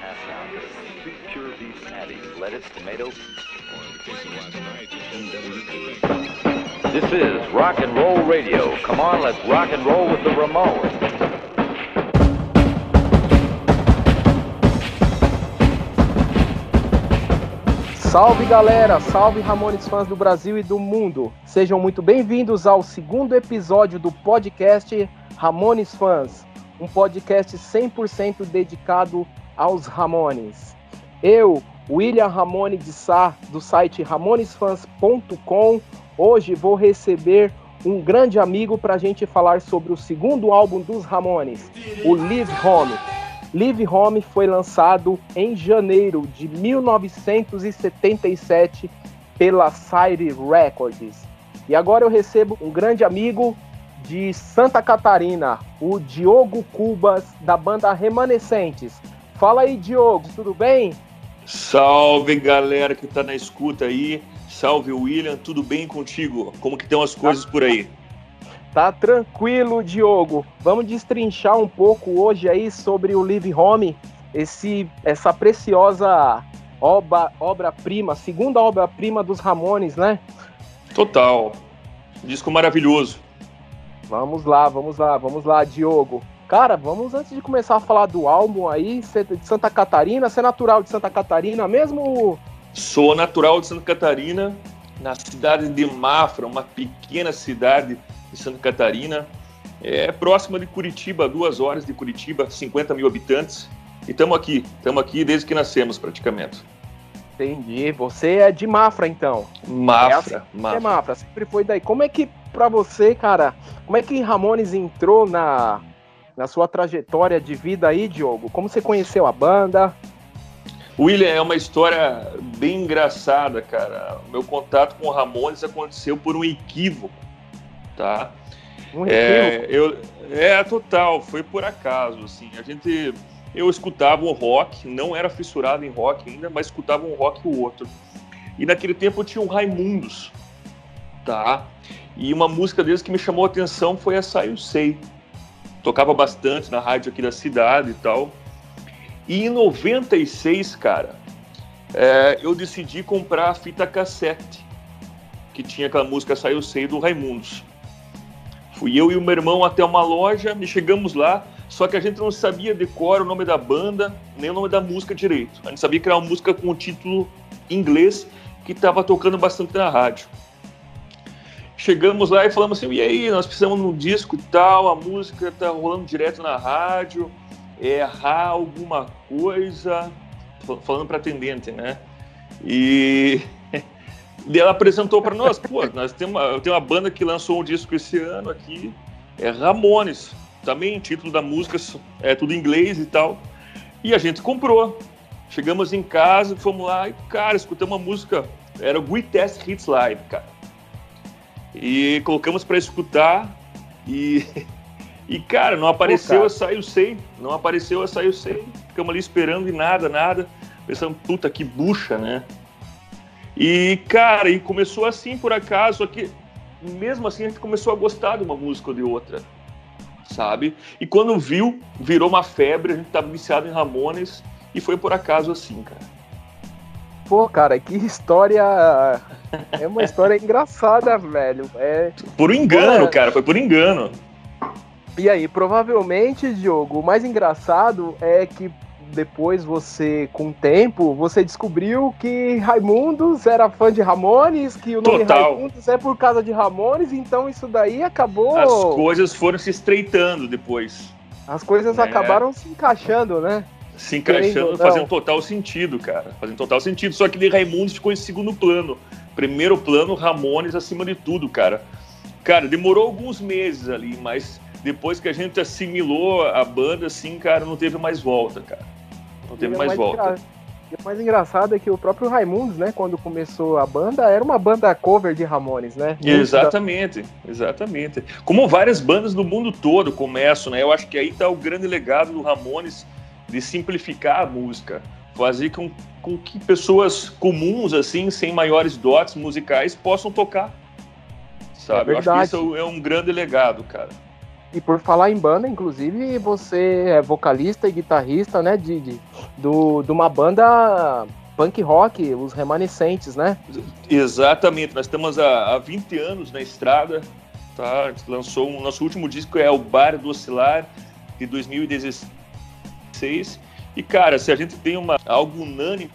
half pure beef lettuce, tomato. This is rock and roll radio. Come on, let's rock and roll with the Ramones. Salve galera, salve Ramones fãs do Brasil e do mundo. Sejam muito bem-vindos ao segundo episódio do podcast Ramones Fãs, um podcast 100% dedicado aos Ramones. Eu, William Ramone de Sá, do site ramonesfans.com, hoje vou receber um grande amigo para a gente falar sobre o segundo álbum dos Ramones, o Live Home. Live Home foi lançado em janeiro de 1977 pela Sire Records. E agora eu recebo um grande amigo de Santa Catarina, o Diogo Cubas, da banda Remanescentes. Fala aí, Diogo, tudo bem? Salve galera que tá na escuta aí. Salve William, tudo bem contigo? Como que estão as coisas por aí? Tá tranquilo, Diogo. Vamos destrinchar um pouco hoje aí sobre o Live Home, esse, essa preciosa obra, obra-prima, segunda obra-prima dos Ramones, né? Total. Disco maravilhoso. Vamos lá, vamos lá, vamos lá, Diogo. Cara, vamos antes de começar a falar do álbum aí, é de Santa Catarina, você é natural de Santa Catarina mesmo? Sou natural de Santa Catarina, na cidade de Mafra, uma pequena cidade de Santa Catarina, é próxima de Curitiba, duas horas de Curitiba, 50 mil habitantes. E estamos aqui, estamos aqui desde que nascemos praticamente. Entendi. Você é de Mafra, então? Mafra, é assim, Mafra. É Mafra, sempre foi daí. Como é que, pra você, cara, como é que Ramones entrou na, na sua trajetória de vida aí, Diogo? Como você conheceu a banda? William, é uma história bem engraçada, cara. O meu contato com o Ramones aconteceu por um equívoco, tá? Um É, eu, é total, foi por acaso, assim. A gente, eu escutava o rock, não era fissurado em rock ainda, mas escutava um rock ou outro. E naquele tempo eu tinha um Raimundos, tá? E uma música deles que me chamou a atenção foi a Sai Eu Sei. Tocava bastante na rádio aqui da cidade e tal. E em 96, cara, é, eu decidi comprar a fita cassete, que tinha aquela música Sai Eu Sei do Raimundos. Fui eu e o meu irmão até uma loja, e chegamos lá, só que a gente não sabia decorar o nome da banda, nem o nome da música direito. A gente sabia que era uma música com o título em inglês que estava tocando bastante na rádio. Chegamos lá e falamos assim, e aí, nós precisamos de um disco tal, a música tá rolando direto na rádio, errar alguma coisa, falando para atendente, né? E ela apresentou para nós, pô, nós temos uma, tem uma banda que lançou um disco esse ano aqui, é Ramones, também título da música é tudo em inglês e tal. E a gente comprou. Chegamos em casa, fomos lá e, cara, escutamos uma música, era o We Test Hits Live, cara. E colocamos para escutar e e cara, não apareceu a Saiu Sei, não apareceu a Saiu Sei. Ficamos ali esperando e nada, nada. Pensando, puta que bucha, né? E, cara, e começou assim por acaso, que mesmo assim a gente começou a gostar de uma música ou de outra, sabe? E quando viu, virou uma febre, a gente tava viciado em Ramones e foi por acaso assim, cara. Pô, cara, que história. É uma história engraçada, velho. É... Por engano, cara, foi por engano. E aí, provavelmente, Diogo, o mais engraçado é que depois você, com o tempo, você descobriu que Raimundos era fã de Ramones, que o nome Total. Raimundos é por causa de Ramones, então isso daí acabou. As coisas foram se estreitando depois, As coisas É. acabaram se encaixando, né? Se encaixando, fazendo total sentido, cara. Fazendo total sentido. Só que de Raimundos ficou em segundo plano. Primeiro plano, Ramones acima de tudo, cara. Cara, demorou alguns meses ali, mas depois que a gente assimilou a banda, assim, cara, não teve mais volta, cara. Não teve E o mais volta. engra- e o mais engraçado é que o próprio Raimundos, né, quando começou a banda, era uma banda cover de Ramones, né? Exatamente, exatamente. Como várias bandas do mundo todo começam, né? Eu acho que aí tá o grande legado do Ramones de simplificar a música, fazer com, com que pessoas comuns, assim, sem maiores dotes musicais, possam tocar. Sabe? É Eu acho que isso é um grande legado, cara. E por falar em banda, inclusive, você é vocalista e guitarrista, né, de, de, do, de uma banda punk rock, os Remanescentes, né? Exatamente, nós estamos há, há 20 anos na estrada, tá? A gente lançou o nosso último disco é o Bar do Oscilar, de 2016. E, cara, se a gente tem uma, algo unânime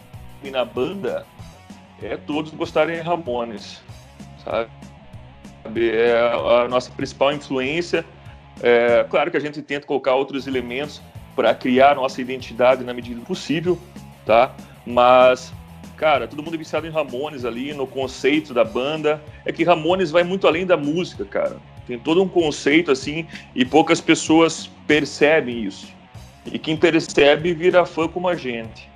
na banda, é todos gostarem de Ramones, sabe? É a nossa principal influência é, claro que a gente tenta colocar outros elementos para criar nossa identidade na medida do possível, tá? Mas, cara, todo mundo é viciado em Ramones ali, no conceito da banda. É que Ramones vai muito além da música, cara. Tem todo um conceito assim e poucas pessoas percebem isso. E quem percebe vira fã como a gente.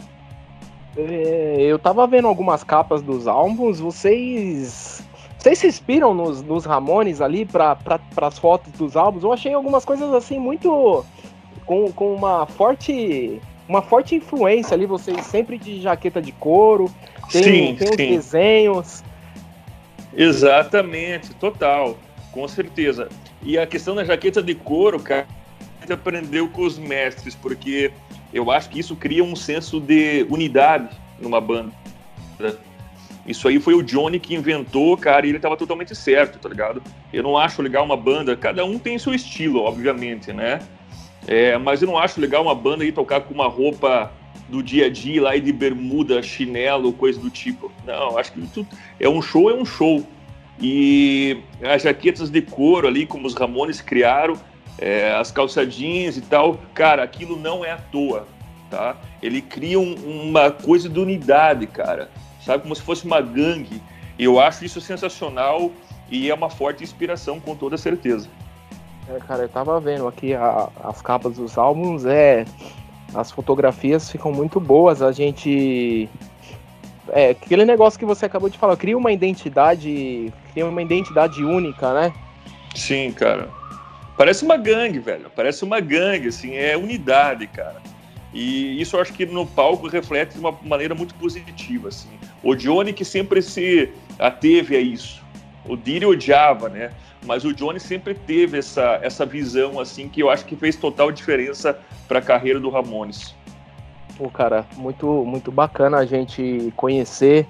É, eu tava vendo algumas capas dos álbuns, vocês vocês se inspiram nos, nos Ramones ali para as fotos dos álbuns? Eu achei algumas coisas assim muito. com, com uma forte. Uma forte influência ali, vocês sempre de jaqueta de couro, tem, sim, tem sim. os desenhos. Exatamente, total, com certeza. E a questão da jaqueta de couro, cara, gente aprendeu com os mestres, porque eu acho que isso cria um senso de unidade numa banda. Isso aí foi o Johnny que inventou, cara, e ele tava totalmente certo, tá ligado? Eu não acho legal uma banda, cada um tem seu estilo, obviamente, né? É, mas eu não acho legal uma banda ir tocar com uma roupa do dia a dia lá de bermuda, chinelo, coisa do tipo. Não, acho que tudo, é um show, é um show. E as jaquetas de couro ali, como os Ramones criaram, é, as calçadinhas e tal, cara, aquilo não é à toa, tá? Ele cria um, uma coisa de unidade, cara sabe? Como se fosse uma gangue. Eu acho isso sensacional e é uma forte inspiração, com toda certeza. É, cara, eu tava vendo aqui a, as capas dos álbuns, é. As fotografias ficam muito boas, a gente. É, aquele negócio que você acabou de falar, cria uma identidade. Cria uma identidade única, né? Sim, cara. Parece uma gangue, velho. Parece uma gangue, assim, é unidade, cara. E isso eu acho que no palco reflete de uma maneira muito positiva, assim. O Johnny que sempre se ateve a isso. O Diri odiava, né? Mas o Johnny sempre teve essa, essa visão, assim, que eu acho que fez total diferença para a carreira do Ramones. Pô, cara, muito, muito bacana a gente conhecer,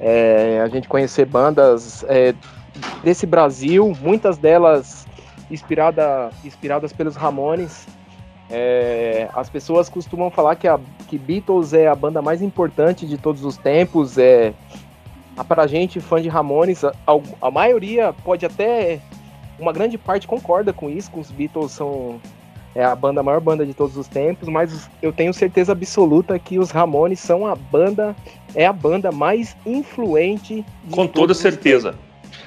é, a gente conhecer bandas é, desse Brasil, muitas delas inspirada, inspiradas pelos Ramones. É, as pessoas costumam falar que, a, que Beatles é a banda mais importante de todos os tempos. É, para a gente, fã de Ramones, a, a, maioria pode até. Uma grande parte concorda com isso, que os Beatles são é a banda a maior banda de todos os tempos, mas eu tenho certeza absoluta que os Ramones são a banda, é a banda mais influente. com toda certeza.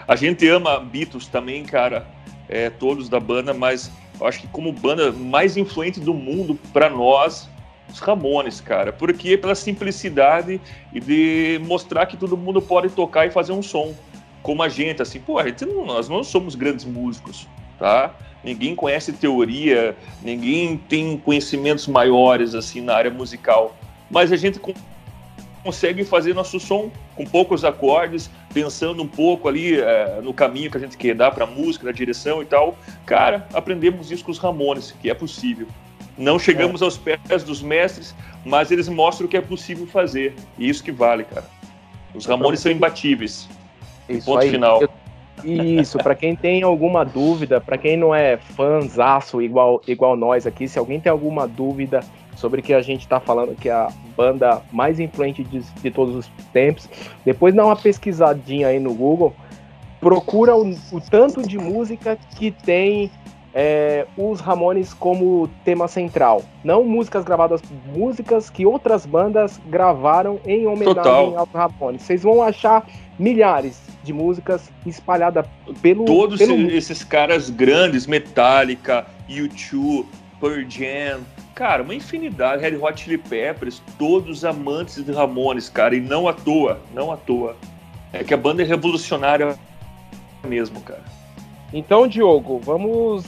A gente ama Beatles também, cara, é, todos da banda, mas eu acho que como banda mais influente do mundo para nós, os Ramones, cara, porque pela simplicidade e de mostrar que todo mundo pode tocar e fazer um som. Como a gente, assim, pô, a gente não, nós não somos grandes músicos, tá? Ninguém conhece teoria, ninguém tem conhecimentos maiores assim na área musical, mas a gente consegue fazer nosso som com poucos acordes, pensando um pouco ali é, no caminho que a gente quer dar para a música, na direção e tal. Cara, aprendemos isso com os Ramones, que é possível. Não chegamos é. aos pés dos mestres, mas eles mostram que é possível fazer. E isso que vale, cara. Os Ramones são imbatíveis. Isso ponto aí. final. Eu... Isso, para quem tem alguma dúvida, para quem não é fãzaço igual, igual nós aqui, se alguém tem alguma dúvida sobre que a gente está falando que é a banda mais influente de, de, todos os tempos. Depois dá uma pesquisadinha aí no Google, procura o, o tanto de música que tem é, os Ramones como tema central. Não músicas gravadas, músicas que outras bandas gravaram em homenagem Total. aos Ramones. Vocês vão achar milhares de músicas espalhadas pelo. Todos pelo... esses caras grandes, Metallica, U2, Pearl Jam, Cara, uma infinidade, Red Hot Chili Peppers, todos amantes de Ramones, cara, e não à toa, não à toa. É que a banda é revolucionária mesmo, cara. Então, Diogo, vamos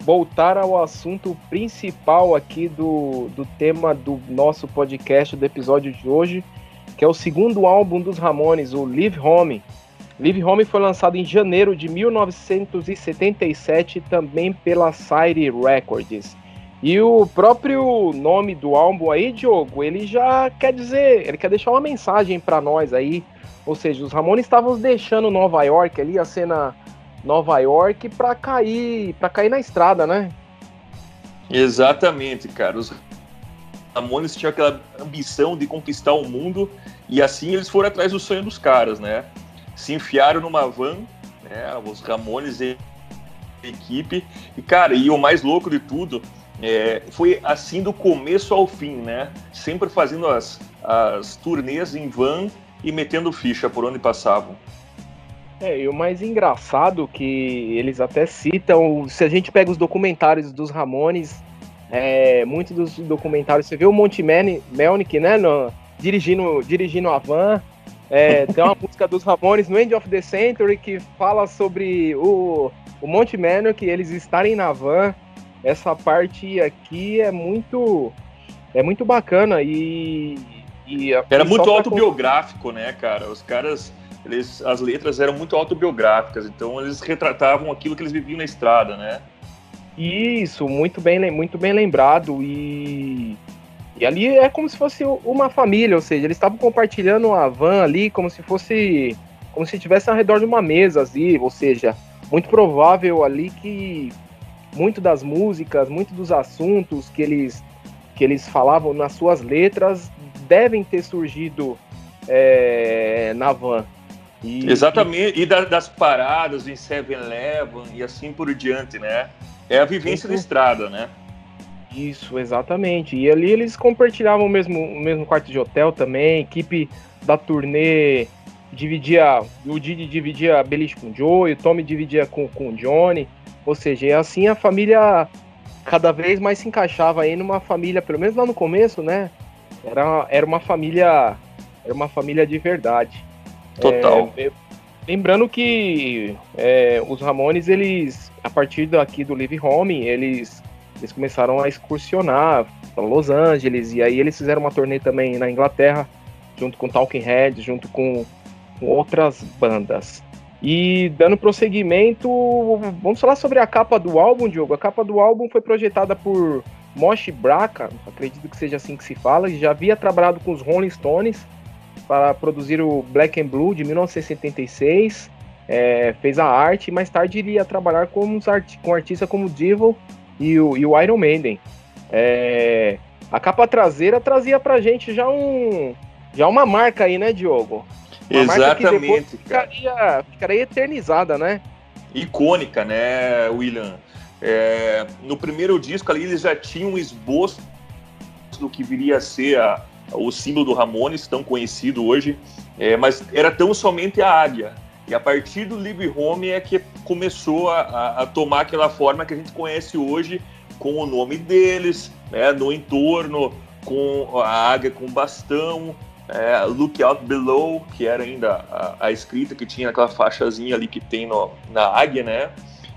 voltar ao assunto principal aqui do, do tema do nosso podcast, do episódio de hoje, que é o segundo álbum dos Ramones, o Live Home. Live Home foi lançado em janeiro de 1977 também pela Sire Records. E o próprio nome do álbum aí, Diogo, ele já quer dizer, ele quer deixar uma mensagem para nós aí. Ou seja, os Ramones estavam deixando Nova York ali, a cena Nova York, para cair, para cair na estrada, né? Exatamente, cara. Os Ramones tinham aquela ambição de conquistar o mundo e assim eles foram atrás do sonho dos caras, né? Se enfiaram numa van, né? Os Ramones e equipe. E, cara, e o mais louco de tudo é, foi assim do começo ao fim, né? Sempre fazendo as, as turnês em van e metendo ficha por onde passavam. É, e o mais engraçado que eles até citam, se a gente pega os documentários dos Ramones, é, muitos dos documentários, você vê o Monte Melnick, né, no, dirigindo, dirigindo a van, é, tem uma música dos Ramones no End of the Century que fala sobre o, o Monte Melnick, eles estarem na van, essa parte aqui é muito é muito bacana e, e era muito autobiográfico, né, cara? Os caras, eles, as letras eram muito autobiográficas, então eles retratavam aquilo que eles viviam na estrada, né? Isso, muito bem, muito bem lembrado e e ali é como se fosse uma família, ou seja, eles estavam compartilhando uma van ali como se fosse como se estivesse ao redor de uma mesa, assim, ou seja, muito provável ali que muito das músicas, muito dos assuntos que eles, que eles falavam nas suas letras devem ter surgido é, na van. E, Exatamente, e, e da, das paradas em 7-Eleven e assim por diante, né? É a vivência da estrada, né? Isso, exatamente. E ali eles compartilhavam o mesmo, o mesmo quarto de hotel também, equipe da turnê dividia, o Didi dividia a beliche com o Joe, o Tommy dividia com, com o Johnny. Ou seja, assim a família cada vez mais se encaixava aí numa família, pelo menos lá no começo, né? Era, era uma família. Era uma família de verdade. Total. É, lembrando que é, os Ramones, eles, a partir daqui do Live Home, eles, eles começaram a excursionar para Los Angeles, e aí eles fizeram uma turnê também na Inglaterra, junto com Talking Heads, junto com, com outras bandas. E dando prosseguimento, vamos falar sobre a capa do álbum, Diogo. A capa do álbum foi projetada por Moshi Braca, acredito que seja assim que se fala, já havia trabalhado com os Rolling Stones para produzir o Black and Blue de 1976, é, fez a arte e mais tarde iria trabalhar com, art com artistas como Devil e o, e o Iron Maiden. É, a capa traseira trazia pra gente já um já uma marca aí, né, Diogo? Exatamente, ficaria, ficaria eternizada, né? Icônica, né, William? É, no primeiro disco ali eles já tinham um esboço do que viria a ser a, o símbolo do Ramones, tão conhecido hoje, é, mas era tão somente a águia. E a partir do Live Home é que começou a, a, a, tomar aquela forma que a gente conhece hoje, com o nome deles, né, no entorno, com a águia com bastão, é, Look Out Below, que era ainda a, a, escrita que tinha aquela faixazinha ali que tem no, na águia, né?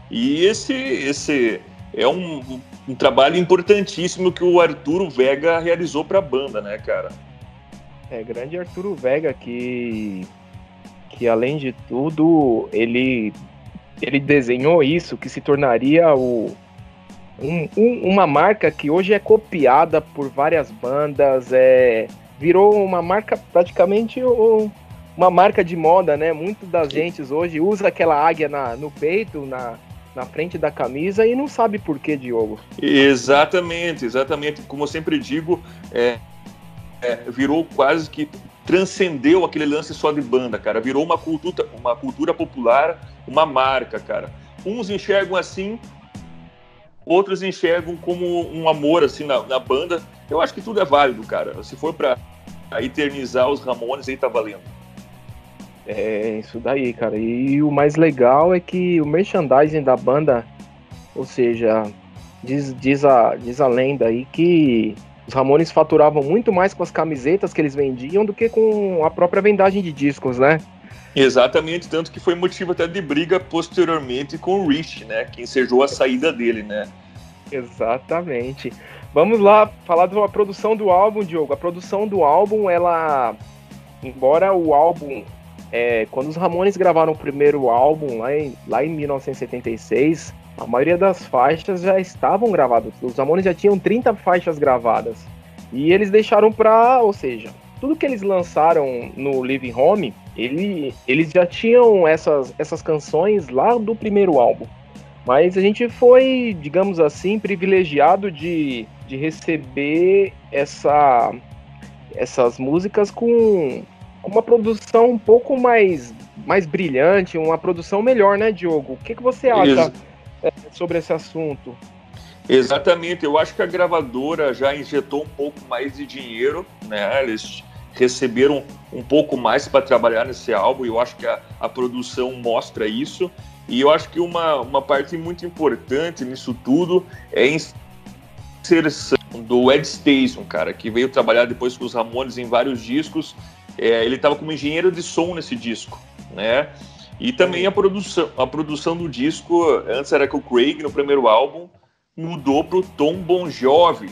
E esse, esse é um, um, trabalho importantíssimo que o Arturo Vega realizou para a banda, né, cara? É, grande Arturo Vega que, que além de tudo, ele, ele desenhou isso, que se tornaria o, um, um, uma marca que hoje é copiada por várias bandas, é virou uma marca praticamente uma marca de moda, né? Muitas das gentes hoje usa aquela águia na, no peito, na, na frente da camisa e não sabe por que, Diogo. Exatamente, exatamente. Como eu sempre digo, é, é, virou quase que transcendeu aquele lance só de banda, cara. Virou uma cultura, uma cultura popular, uma marca, cara. Uns enxergam assim, outros enxergam como um amor assim na, na banda. Eu acho que tudo é válido, cara. Se for para eternizar os Ramones, aí tá valendo. É, isso daí, cara. E o mais legal é que o merchandising da banda, ou seja, diz, diz, a, diz a lenda aí que os Ramones faturavam muito mais com as camisetas que eles vendiam do que com a própria vendagem de discos, né? Exatamente, tanto que foi motivo até de briga posteriormente com o Rich, né? Que ensejou a saída dele, né? Exatamente. Vamos lá falar da produção do álbum, Diogo. A produção do álbum, ela, embora o álbum é, quando os Ramones gravaram o primeiro álbum lá em, lá em 1976, a maioria das faixas já estavam gravadas. Os Ramones já tinham 30 faixas gravadas. E eles deixaram pra. Ou seja, tudo que eles lançaram no Living Home, ele, eles já tinham essas, essas canções lá do primeiro álbum. Mas a gente foi, digamos assim, privilegiado de, de receber essa, essas músicas com uma produção um pouco mais, mais brilhante, uma produção melhor, né, Diogo? O que, que você acha é, sobre esse assunto? Exatamente, eu acho que a gravadora já injetou um pouco mais de dinheiro, né? Eles receberam um pouco mais para trabalhar nesse álbum, e eu acho que a, a produção mostra isso. E eu acho que uma, uma parte muito importante nisso tudo é inserção do Ed Station, cara, que veio trabalhar depois com os Ramones em vários discos. É, ele estava como engenheiro de som nesse disco, né? E também a produção, a produção do disco, antes era com o Craig no primeiro álbum, mudou para o Tom Bon Jovi.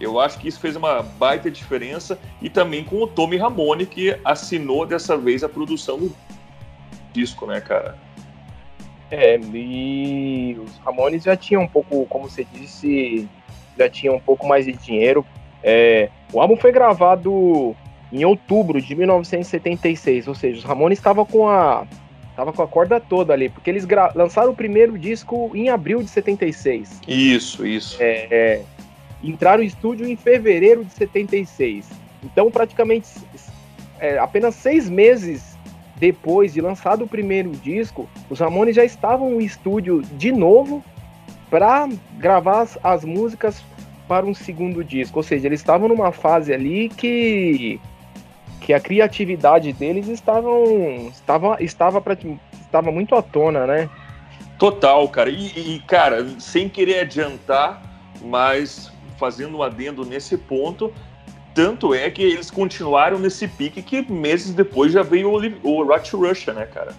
Eu acho que isso fez uma baita diferença e também com o Tommy Ramone que assinou dessa vez a produção do disco, né, cara? É, e os Ramones já tinham um pouco, como você disse, já tinham um pouco mais de dinheiro. É, o álbum foi gravado em outubro de 1976, ou seja, os Ramones estavam com a tava com a corda toda ali, porque eles lançaram o primeiro disco em abril de 76. Isso, isso. É, é, entraram em estúdio em fevereiro de 76. Então, praticamente é, apenas seis meses depois de lançado o primeiro disco, os Ramones já estavam no estúdio de novo para gravar as, as, músicas para um segundo disco. Ou seja, eles estavam numa fase ali que que a criatividade deles estavam estava estava pra, estava muito à tona, né? Total, cara. E, e cara, sem querer adiantar, mas fazendo um adendo nesse ponto, tanto é que eles continuaram nesse pique que meses depois já veio o, o to Russia, né, cara?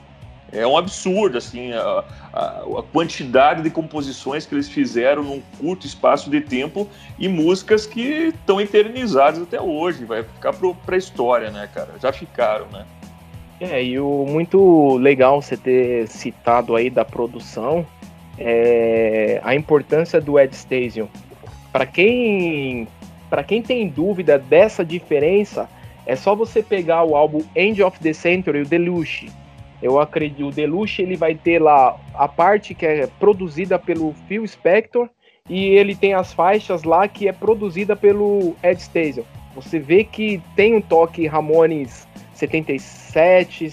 É um absurdo, assim, a, a, a, quantidade de composições que eles fizeram num curto espaço de tempo e músicas que estão eternizadas até hoje, vai ficar para a história, né, cara? Já ficaram, né? É, e o muito legal você ter citado aí da produção é a importância do Ed Stasium. Para quem quem tem dúvida dessa diferença, é só você pegar o álbum End of the Century, o Deluxe. Eu acredito, o Deluxe ele vai ter lá a parte que é produzida pelo Phil Spector e ele tem as faixas lá que é produzida pelo Ed Stasium. Você vê que tem um toque Ramones 77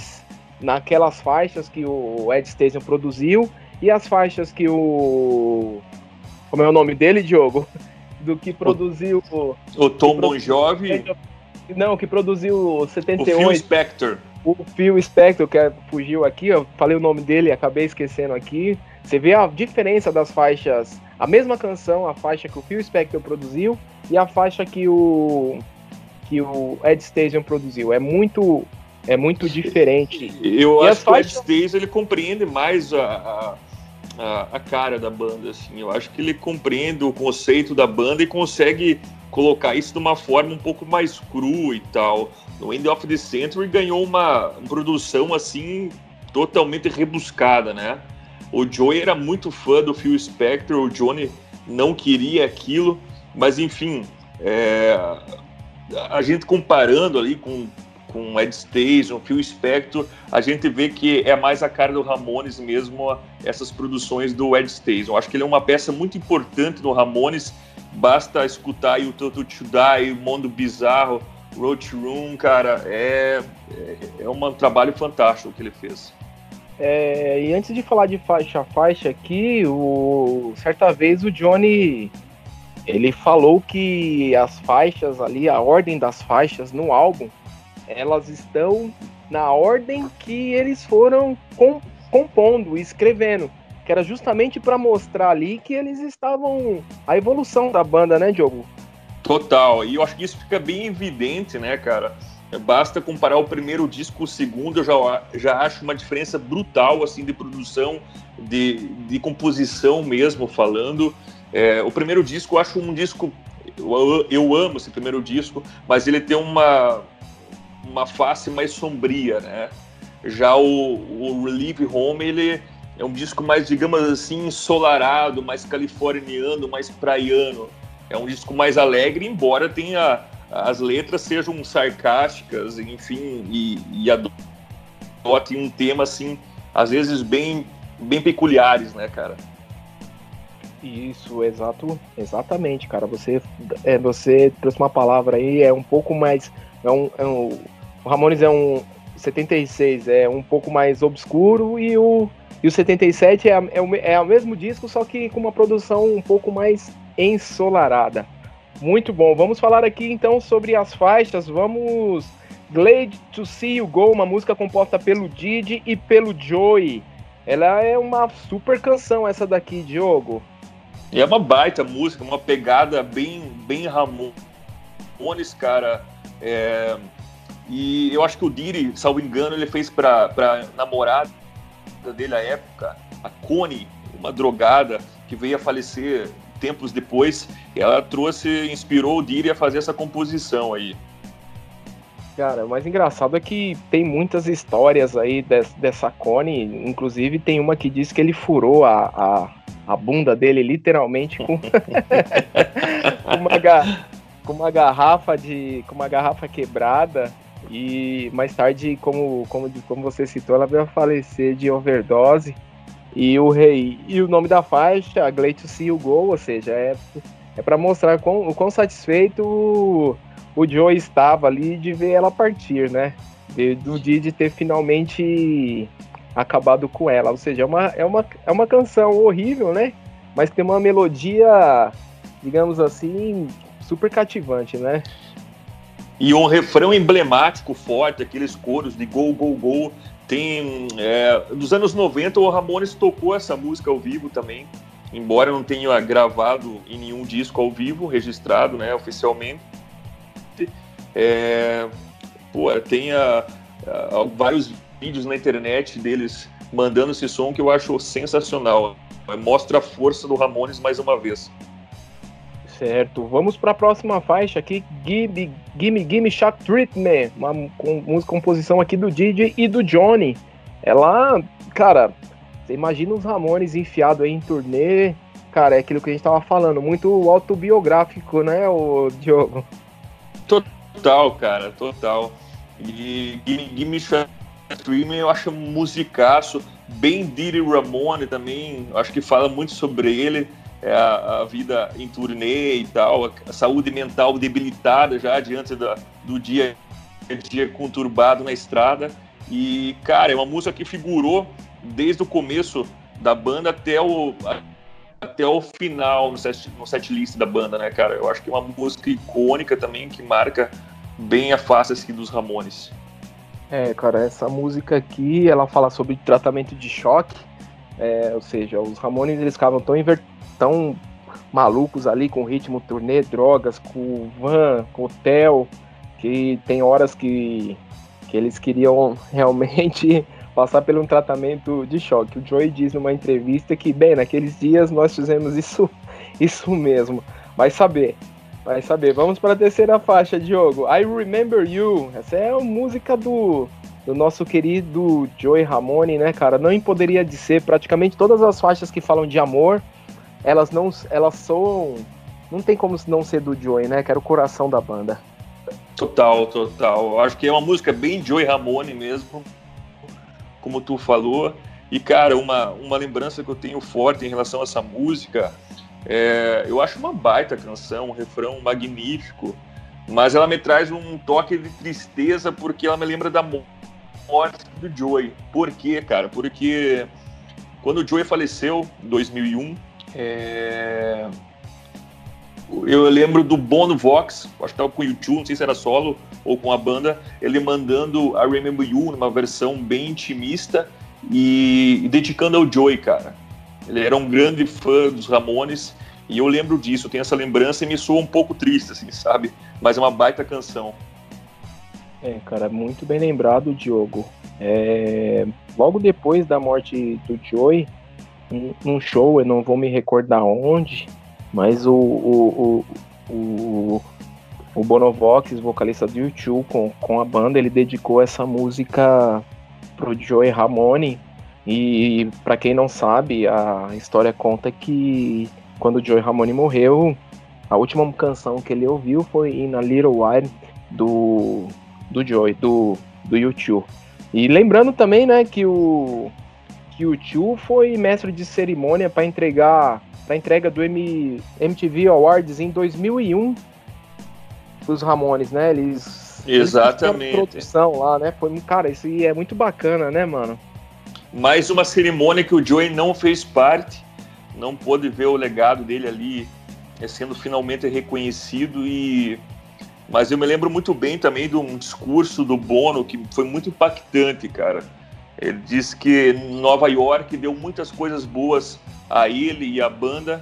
naquelas faixas que o Ed Stasium produziu e as faixas que o como é o nome dele, Diogo? do que produziu o, o Tom Bon Jovi. Não, que produziu o 78. O Phil Spector. O Phil Spector, que é, fugiu aqui, eu falei o nome dele, acabei esquecendo aqui. Você vê a diferença das faixas, a mesma canção, a faixa que o Phil Spector produziu e a faixa que o que o Ed Stasium produziu. É muito é muito diferente. Eu e acho que faixas... o Ed Stasium ele compreende mais a, a a, a, cara da banda, assim. Eu acho que ele compreende o conceito da banda e consegue colocar isso de uma forma um pouco mais crua e tal. No End of the Century ganhou uma produção, assim, totalmente rebuscada, né? O Joey era muito fã do Phil Spector, o Johnny não queria aquilo, mas enfim, é, a gente comparando ali com com Ed Station, Phil Spector, a gente vê que é mais a cara do Ramones mesmo essas produções do Ed Station. Acho que ele é uma peça muito importante no Ramones, basta escutar aí o Toto to Die, o Mundo Bizarro, Roach Room, cara, é, é, é um trabalho fantástico que ele fez. É, e antes de falar de faixa a faixa aqui, o, certa vez o Johnny ele falou que as faixas ali, a ordem das faixas no álbum elas estão na ordem que eles foram com, compondo e escrevendo. Que era justamente para mostrar ali que eles estavam. a evolução da banda, né, Diogo? Total. E eu acho que isso fica bem evidente, né, cara? Basta comparar o primeiro disco com o segundo, eu já, já acho uma diferença brutal, assim, de produção, de, de composição mesmo, falando. É, o primeiro disco, eu acho um disco. Eu, eu amo esse primeiro disco, mas ele tem uma, uma face mais sombria, né? Já o, o Relief Home, ele é um disco mais, digamos assim, ensolarado, mais californiano, mais praiano. É um disco mais alegre, embora tenha as letras sejam sarcásticas, enfim, e, e adote um tema assim, às vezes bem, bem peculiares, né, cara? Isso, exato, exatamente, cara. Você, é, você trouxe uma palavra aí, é um pouco mais, é um, é um, o Ramones é um 76 é um pouco mais obscuro e o e o 77 é, é, o, é o mesmo disco, só que com uma produção um pouco mais ensolarada. Muito bom. Vamos falar aqui então sobre as faixas. Vamos. Glade to See You Go, uma música composta pelo Didi e pelo Joey. Ela é uma super canção essa daqui, Diogo. É uma baita música, uma pegada bem, bem Ramones, cara. É... E eu acho que o Didi, salvo engano, ele fez pra, pra namorada dele à época, a Connie, uma drogada que veio a falecer tempos depois, ela trouxe, inspirou o Diri a fazer essa composição aí. Cara, o mais engraçado é que tem muitas histórias aí des, dessa Cone, inclusive tem uma que diz que ele furou a, a, a bunda dele literalmente com, uma, com uma garrafa de. com uma garrafa quebrada. E mais tarde, como, como, como você citou, ela veio a falecer de overdose. E o rei e o nome da faixa, Glad to See You Go, ou seja, é, é para mostrar o quão satisfeito o, o Joe estava ali de ver ela partir, né? De, do dia de ter finalmente acabado com ela. Ou seja, é uma, é uma, é uma canção horrível, né? Mas tem uma melodia, digamos assim, super cativante, né? E um refrão emblemático, forte, aqueles coros de Go, Go, Go, tem. É, nos anos 90, o Ramones tocou essa música ao vivo também, embora não tenha gravado em nenhum disco ao vivo, registrado né, oficialmente. É, pô, tem a, a, vários vídeos na internet deles mandando esse som que eu acho sensacional. Mostra a força do Ramones mais uma vez. Certo, vamos para a próxima faixa aqui, Gimme, Gimme, Gimme Shock Treatment, uma com, composição aqui do DJ e do Johnny. Ela, cara, você imagina os Ramones enfiado aí em turnê, cara, é aquilo que a gente tava falando, muito autobiográfico, né, o Diogo? Total, cara, total. E Gimme, Gimme Shock Treatment eu acho musicaço, bem Diddy Ramone também, acho que fala muito sobre ele é a, a, vida em turnê e tal, a saúde mental debilitada já diante da, do dia a dia conturbado na estrada. E, cara, é uma música que figurou desde o começo da banda até o, até o final no set, no set list da banda, né, cara? Eu acho que é uma música icônica também que marca bem a face assim, dos Ramones. É, cara, essa música aqui, ela fala sobre tratamento de choque, é, ou seja, os Ramones eles ficavam tão tão malucos ali com ritmo turnê, drogas, com van, com hotel, que tem horas que, que eles queriam realmente passar por um tratamento de choque. O Joey diz numa entrevista que, bem, naqueles dias nós fizemos isso, isso mesmo. Vai saber, vai saber. Vamos para a terceira faixa, Diogo. I Remember You. Essa é a música do, do nosso querido Joey Ramone, né, cara? Não poderia dizer praticamente todas as faixas que falam de amor elas não elas são não tem como não ser do Joey, né? Que era o coração da banda. Total, total. Acho que é uma música bem Joey Ramone mesmo, como tu falou. E cara, uma, uma lembrança que eu tenho forte em relação a essa música, é, eu acho uma baita canção, um refrão magnífico, mas ela me traz um toque de tristeza porque ela me lembra da morte do Joey. Por quê, cara? Porque quando o Joey faleceu em 2001, é... Eu lembro do Bono Vox, acho que estava com o YouTube, não sei se era solo ou com a banda, ele mandando a Remember You numa versão bem intimista e, e dedicando ao Joey, cara. Ele era um grande fã dos Ramones e eu lembro disso, eu tenho essa lembrança e me soa um pouco triste, assim, sabe? Mas é uma baita canção. É, cara, muito bem lembrado, Diogo. É... Logo depois da morte do Joey, num show, eu não vou me recordar onde, mas o, o, o, o, o Bonovox, vocalista do YouTube, com, com a banda, ele dedicou essa música pro Joey Ramone. E para quem não sabe, a história conta que quando o Joey Ramone morreu, a última canção que ele ouviu foi In a Little While do do Joey, do do YouTube. E lembrando também, né, que o que o Tio foi mestre de cerimônia para entregar para entrega do M, MTV Awards em 2001 os Ramones, né? Eles exatamente eles produção lá, né? Foi cara, isso é muito bacana, né, mano? Mais uma cerimônia que o Joey não fez parte, não pôde ver o legado dele ali é, sendo finalmente reconhecido e mas eu me lembro muito bem também de um discurso do Bono que foi muito impactante, cara. Ele disse que Nova York deu muitas coisas boas a ele e a banda,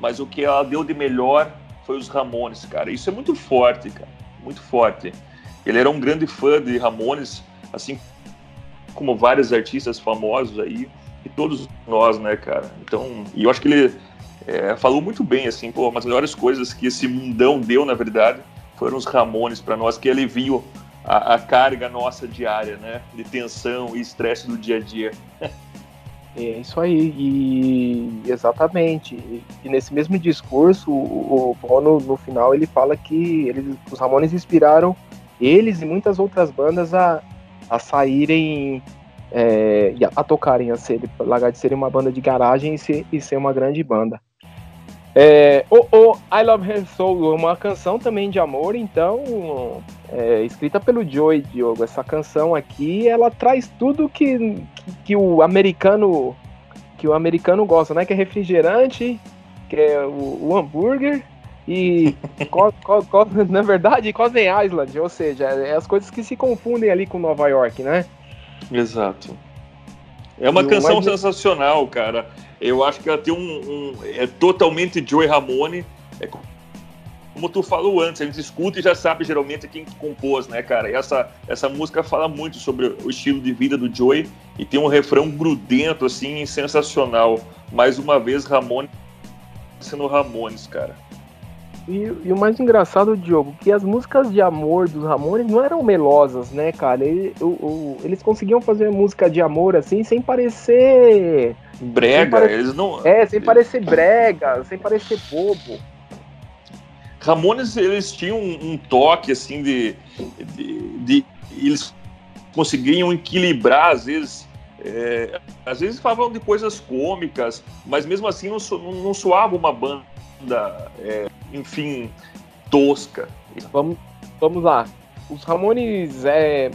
mas o que ela deu de melhor foi os Ramones, cara. Isso é muito forte, cara. Muito forte. Ele era um grande fã de Ramones, assim como vários artistas famosos aí, e todos nós, né, cara? Então, e eu acho que ele é, falou muito bem, assim, pô, uma das melhores coisas que esse mundão deu, na verdade, foram os Ramones para nós, que aliviam a, a, carga nossa diária, né? De tensão e estresse do dia a dia. É isso aí, e exatamente. E, nesse mesmo discurso, o, o Bono, no final, ele fala que eles, os Ramones inspiraram eles e muitas outras bandas a, a saírem é, a, a tocarem, a ser, largar de serem uma banda de garagem e ser, e ser uma grande banda. É, o, o I Love Her Soul é uma canção também de amor, então, é, escrita pelo Joey Diogo. Essa canção aqui, ela traz tudo que, que, que, o americano que o americano gosta, né? Que é refrigerante, que é o, o hambúrguer e, co, co, co, na verdade, Cousin Island, ou seja, é as coisas que se confundem ali com Nova York, né? Exato. É uma e canção sensacional, cara. Eu acho que ela tem um, um é totalmente Joey Ramone. É como tu falou antes, a gente escuta e já sabe geralmente quem compôs, né, cara? E essa, essa música fala muito sobre o estilo de vida do Joey e tem um refrão grudento, assim, sensacional. Mais uma vez, Ramone sendo Ramones, cara. E, e, o mais engraçado, Diogo, que as músicas de amor dos Ramones não eram melosas, né, cara? Ele, o, o, eles conseguiam fazer música de amor assim sem parecer. Brega, sem eles não. É, sem parecer brega, sem parecer bobo. Ramones, eles tinham um, um toque, assim, de, de, de, Eles conseguiam equilibrar, às vezes. É, às vezes falavam de coisas cômicas, mas mesmo assim não, não, não soava uma banda é, enfim, tosca. Vamos, vamos lá. Os Ramones é,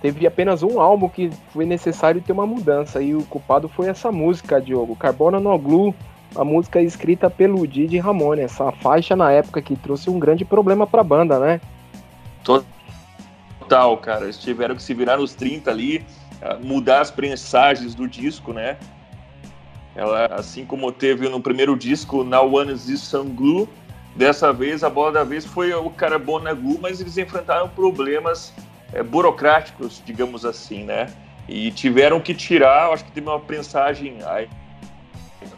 teve apenas um álbum que foi necessário ter uma mudança e o culpado foi essa música, Diogo, Carbona no Glue, a música escrita pelo Didi Ramone, essa faixa na época que trouxe um grande problema para a banda, né? Total, cara, eles tiveram que se virar nos 30 ali, mudar as prensagens do disco, né? Ela, assim como teve no primeiro disco, Now One Is Some Glue, dessa vez a bola da vez foi o Carbona Glue, mas eles enfrentaram problemas é, burocráticos, digamos assim, né? E tiveram que tirar, acho que teve uma prensagem, a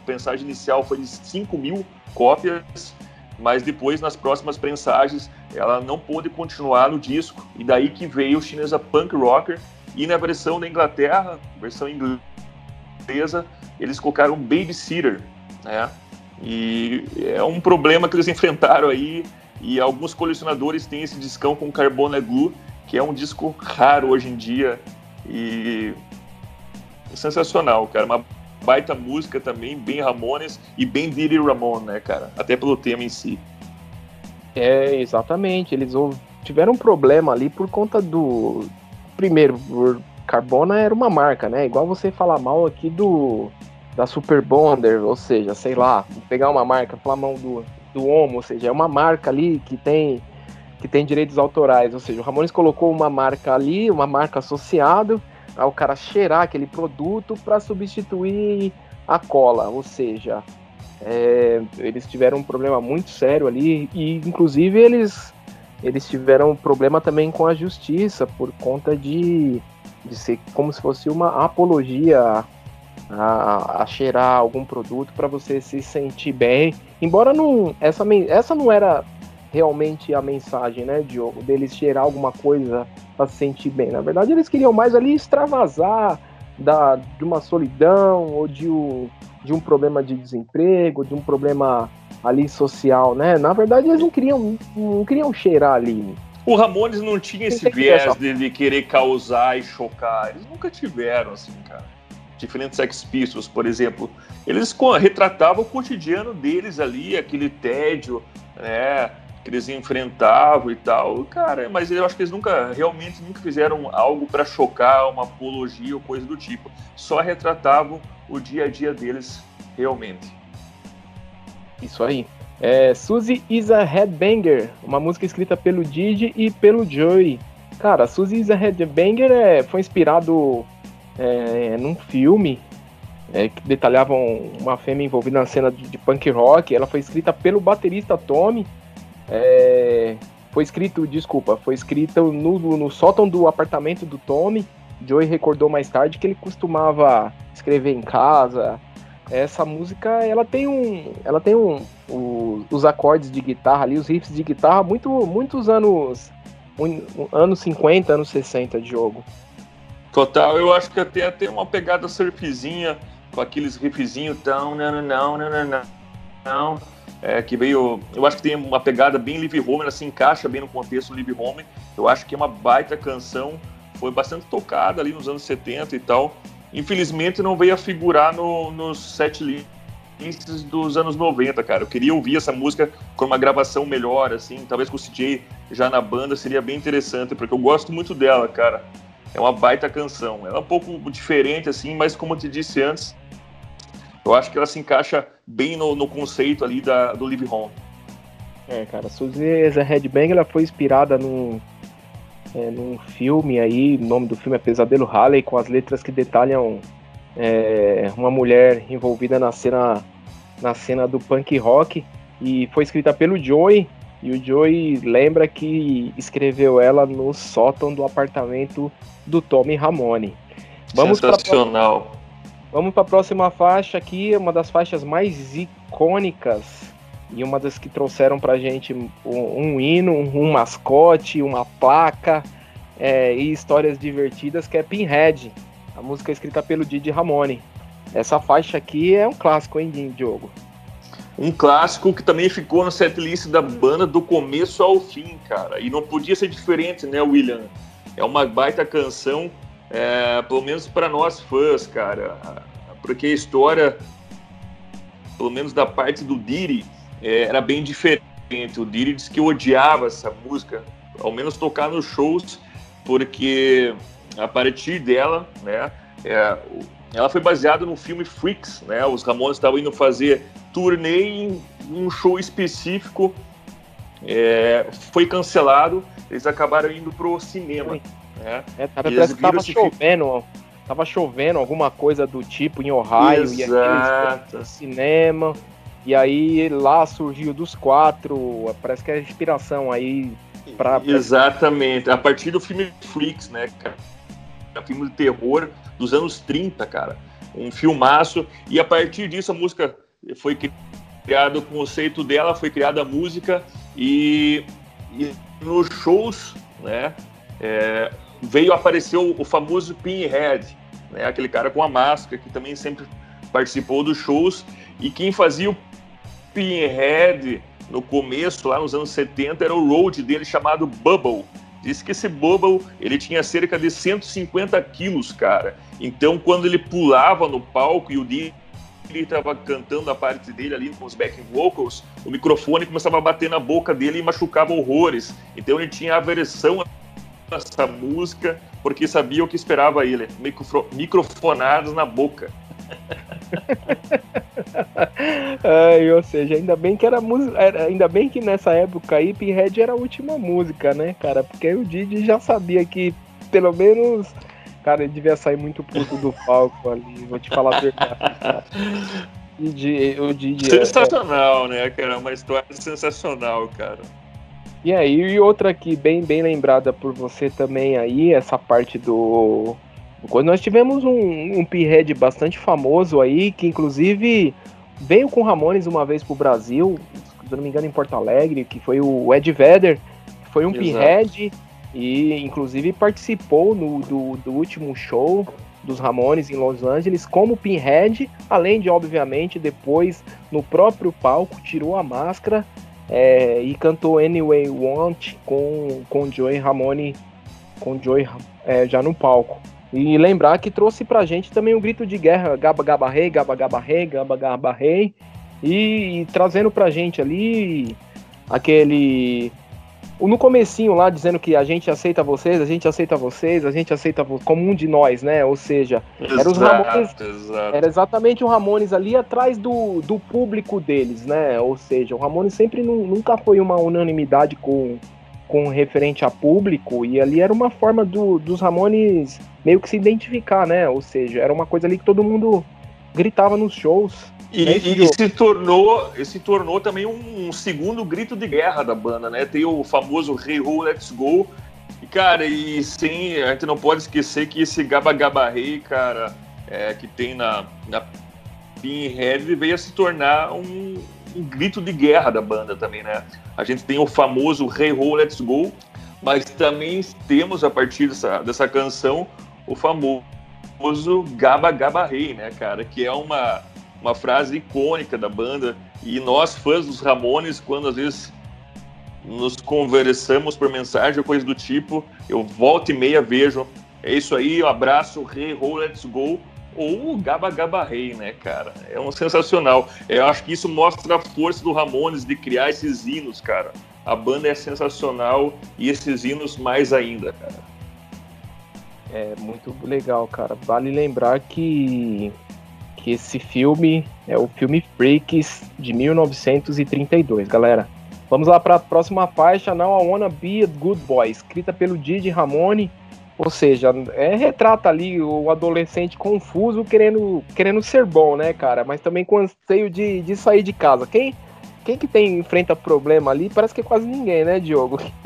prensagem inicial foi de 5 mil cópias, mas depois, nas próximas prensagens, ela não pôde continuar no disco, e daí que veio o chinesa Punk Rocker, e na versão da Inglaterra, versão inglesa, eles colocaram Babysitter, né? E é um problema que eles enfrentaram aí, e alguns colecionadores têm esse discão com Carbona Glue, que é um disco raro hoje em dia, e é sensacional, cara, uma baita música também, bem Ramones e bem Diddy Ramon, né, cara? Até pelo tema em si. É, exatamente. Eles tiveram um problema ali por conta do. Primeiro, Carbona era uma marca, né? Igual você falar mal aqui do da Super Bonder, ou seja, sei lá, pegar uma marca, falar mão do, do Homo, ou seja, é uma marca ali que tem que tem direitos autorais, ou seja, o Ramones colocou uma marca ali, uma marca associada ao cara cheirar aquele produto para substituir a cola, ou seja, é, eles tiveram um problema muito sério ali e inclusive eles eles tiveram um problema também com a justiça por conta de, de ser como se fosse uma apologia a, a cheirar algum produto para você se sentir bem. Embora não essa essa não era realmente a mensagem, né, Diogo? Deles gerar alguma coisa para se sentir bem. Na verdade, eles queriam mais ali extravasar da, de uma solidão ou de um, de um problema de desemprego, de um problema ali social, né? Na verdade, eles não queriam, não queriam cheirar ali. O Ramones não tinha esse viés de querer causar e chocar. Eles nunca tiveram, assim, cara. Diferentes Sex Pistols, por exemplo. Eles retratavam o cotidiano deles ali, aquele tédio, né? Que eles enfrentavam e tal. Cara, mas eu acho que eles nunca, realmente, nunca fizeram algo para chocar, uma apologia ou coisa do tipo. Só retratavam o dia a dia deles, realmente. Isso aí. É, Suzy is a Headbanger, uma música escrita pelo Didi e pelo Joey. Cara, Suzy is a Headbanger é, foi inspirado é, num filme é, que detalhava uma fêmea envolvida na cena de, de, punk rock. Ela foi escrita pelo baterista Tommy. É, foi escrito, desculpa, foi escrita no, no sótão do apartamento do Tommy. Joey recordou mais tarde que ele costumava escrever em casa, essa música ela tem um ela tem um, os acordes de guitarra ali os riffs de guitarra muito muitos anos um, anos 50 anos 60 de jogo total eu acho que até tem uma pegada surfzinha com aqueles riffzinhos tão não não não não não é, que veio eu acho que tem uma pegada bem Live Home ela se encaixa bem no contexto Live Home eu acho que é uma baita canção foi bastante tocada ali nos anos 70 e tal infelizmente não veio a figurar no, nos set lists dos anos 90, cara. Eu queria ouvir essa música com uma gravação melhor, assim, talvez com o CJ já na banda seria bem interessante, porque eu gosto muito dela, cara. É uma baita canção. Ela é um pouco diferente, assim, mas como eu te disse antes, eu acho que ela se encaixa bem no, no conceito ali da, do Live Home. É, cara, Suzy a Headbang ela foi inspirada num, é, num filme aí, o nome do filme é Pesadelo Halley, com as letras que detalham é, uma mulher envolvida na cena, na cena do punk rock, e foi escrita pelo Joey, e o Joey lembra que escreveu ela no sótão do apartamento do Tommy Ramone. Vamos Sensacional. Pra, vamos para a próxima faixa aqui, uma das faixas mais icônicas e uma das que trouxeram pra gente um, um hino, um, mascote, uma placa é, e histórias divertidas, que é Pinhead, a música escrita pelo Didi Ramone. Essa faixa aqui é um clássico, hein, Diogo? Um clássico que também ficou no setlist da banda do começo ao fim, cara. E não podia ser diferente, né, William? É uma baita canção, é, pelo menos para nós fãs, cara. Porque a história, pelo menos da parte do Didi, é, era bem diferente. O Diri disse que odiava essa música, ao menos tocar nos shows, porque a partir dela, né, é, ela foi baseada no filme Freaks, né? Os Ramones estavam indo fazer turnê em um show específico, é, foi cancelado, eles acabaram indo pro cinema. Né? É, parece que tava chovendo, tava chovendo alguma coisa do tipo em Ohio Exato. e aqueles cinema. E aí lá surgiu dos quatro, parece que é a inspiração aí para Exatamente, a partir do filme Freaks, né, cara? É um filme de terror dos anos 30, cara. Um filmaço. E a partir disso a música foi criado o conceito dela, foi criada a música e, e nos shows, né, é, veio aparecer o, o, famoso Pinhead, né, aquele cara com a máscara que também sempre participou dos shows e quem fazia o Pinhead, no começo, lá nos anos 70, era o road dele chamado Bubble. Diz que esse Bubble, ele tinha cerca de 150 quilos, cara. Então, quando ele pulava no palco e o ele estava cantando a parte dele ali com os backing vocals, o microfone começava a bater na boca dele e machucava horrores. Então ele tinha aversão a essa música porque sabia o que esperava ele, microfonados na boca. Ai, ou seja, ainda bem que era música. Ainda bem que nessa época aí Pinhead era a última música, né, cara? Porque o Didi já sabia que pelo menos. Cara, ele devia sair muito puto do palco ali, vou te falar a verdade. Didi, o Didi sensacional, é, né, cara? Uma história sensacional, cara. E aí, e outra aqui, bem, bem lembrada por você também aí, essa parte do quando nós tivemos um, um Pinhead bastante famoso aí, que inclusive veio com Ramones uma vez pro Brasil. se não me engano, em Porto Alegre, que foi o Ed Vedder, que foi um Exato. pinhead e inclusive participou no, do, do último show dos Ramones em Los Angeles como pinhead, além de, obviamente, depois no próprio palco tirou a máscara é, e cantou Anyway Want com, com Joey Ramone, com Joey é, já no palco. E lembrar que trouxe pra gente também um grito de guerra, Gaba Gaba Rei, Gaba Gaba Rei, Gaba Gaba Rei, e, e trazendo pra gente ali aquele no comecinho lá dizendo que a gente aceita vocês, a gente aceita vocês, a gente aceita como um de nós, né? Ou seja, era os Ramones, exato. era exatamente o Ramones ali atrás do, do público deles, né? Ou seja, o Ramones sempre nu- nunca foi uma unanimidade com, com referente a público e ali era uma forma do, dos Ramones meio que se identificar, né? Ou seja, era uma coisa ali que todo mundo gritava nos shows. E, né, e- e se tornou, e se tornou também um, um segundo grito de guerra da banda, né? Tem o famoso Hey Ho, Let's Go. E, cara, e sim, a gente não pode esquecer que esse Gaba Gaba Hey, cara, é, que tem na, na Pinhead, veio a se tornar um, um grito de guerra da banda também, né? A gente tem o famoso Hey Ho, Let's Go, mas também temos, a partir dessa, dessa canção, o famoso Gaba Gaba Hey, né, cara? Que é uma uma frase icônica da banda. E nós, fãs dos Ramones, quando às vezes nos conversamos por mensagem ou coisa do tipo, eu volto e meia vejo. É isso aí, um abraço, Rei, Ho, Let's Go. Ou o Gaba Gaba Rei, né, cara? É um sensacional. Eu acho que isso mostra a força do Ramones de criar esses hinos, cara. A banda é sensacional e esses hinos mais ainda, cara. É muito legal, cara. Vale lembrar que, que esse filme é o filme Freaks de 1932, galera. Vamos lá para a próxima faixa, Now I Wanna Be a Good Boy, escrita pelo Didi Ramone. Ou seja, é, retrata ali o adolescente confuso querendo, querendo ser bom, né, cara? Mas também com anseio de, de sair de casa. Quem, quem que tem enfrenta problema ali? Parece que é quase ninguém, né, Diogo?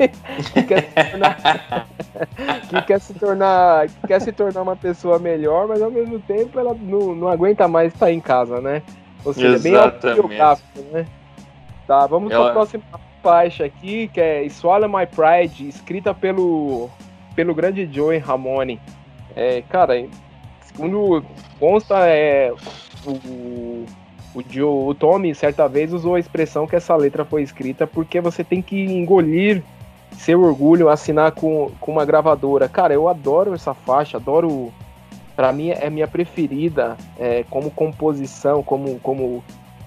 que quer se tornar, que quer se tornar, que quer se tornar uma pessoa melhor, mas ao mesmo tempo ela não, não aguenta mais estar em casa, né? Ou seja, é bem Exatamente. autobiográfico, né? Tá, vamos para Ela- a próxima faixa aqui, que é Swallow My Pride, escrita pelo, pelo grande Joey Ramone. É, cara, segundo consta, é, o, o, Joe, o Tommy certa vez usou a expressão que essa letra foi escrita porque você tem que engolir seu orgulho, assinar com, com uma gravadora. Cara, eu adoro essa faixa, adoro. Pra mim é minha preferida é, como composição, como, como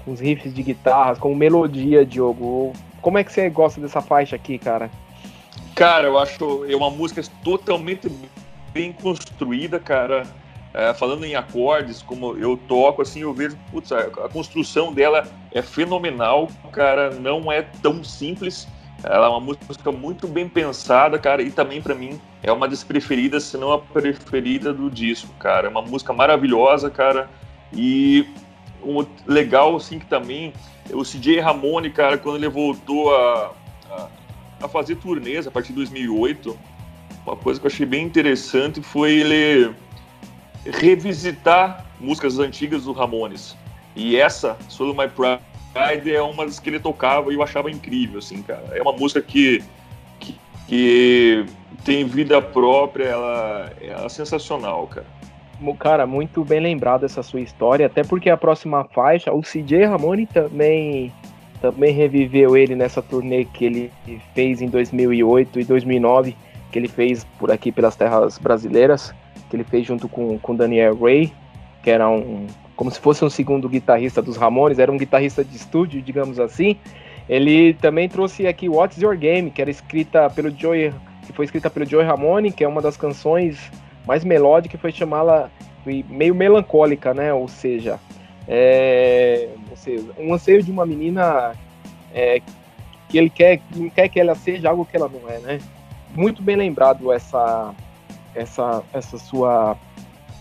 uns riffs de guitarras, como melodia, Diogo. Como é que você gosta dessa faixa aqui, cara? Cara, eu acho é uma música totalmente bem construída, cara. É, falando em acordes, como eu toco, assim, eu vejo, putz, a, a construção dela é fenomenal, cara, não é tão simples. Ela é uma música muito bem pensada, cara, e também pra mim é uma das preferidas, se não a preferida do disco, cara. É uma música maravilhosa, cara. E o legal, assim, que também o CJ Ramone, cara, quando ele voltou a, a, a fazer turnês a partir de 2008, uma coisa que eu achei bem interessante foi ele revisitar músicas antigas do Ramones. E essa, Solo My Pride, é uma das que ele tocava e eu achava incrível, assim, cara. É uma música que, que, que tem vida própria, ela, ela é sensacional, cara. Cara, muito bem lembrado essa sua história, até porque a próxima faixa, o CJ Ramone também também reviveu ele nessa turnê que ele fez em 2008 e 2009, que ele fez por aqui pelas terras brasileiras, que ele fez junto com com Daniel Ray, que era um como se fosse um segundo guitarrista dos Ramones, era um guitarrista de estúdio, digamos assim. Ele também trouxe aqui What's Your Game, que era escrita pelo Joey, que foi escrita pelo Joey Ramone, que é uma das canções mais melódica, foi chamá-la meio melancólica, né? Ou seja, é, um anseio de uma menina é, que ele quer, que não quer que ela seja algo que ela não é, né? Muito bem lembrado essa essa essa sua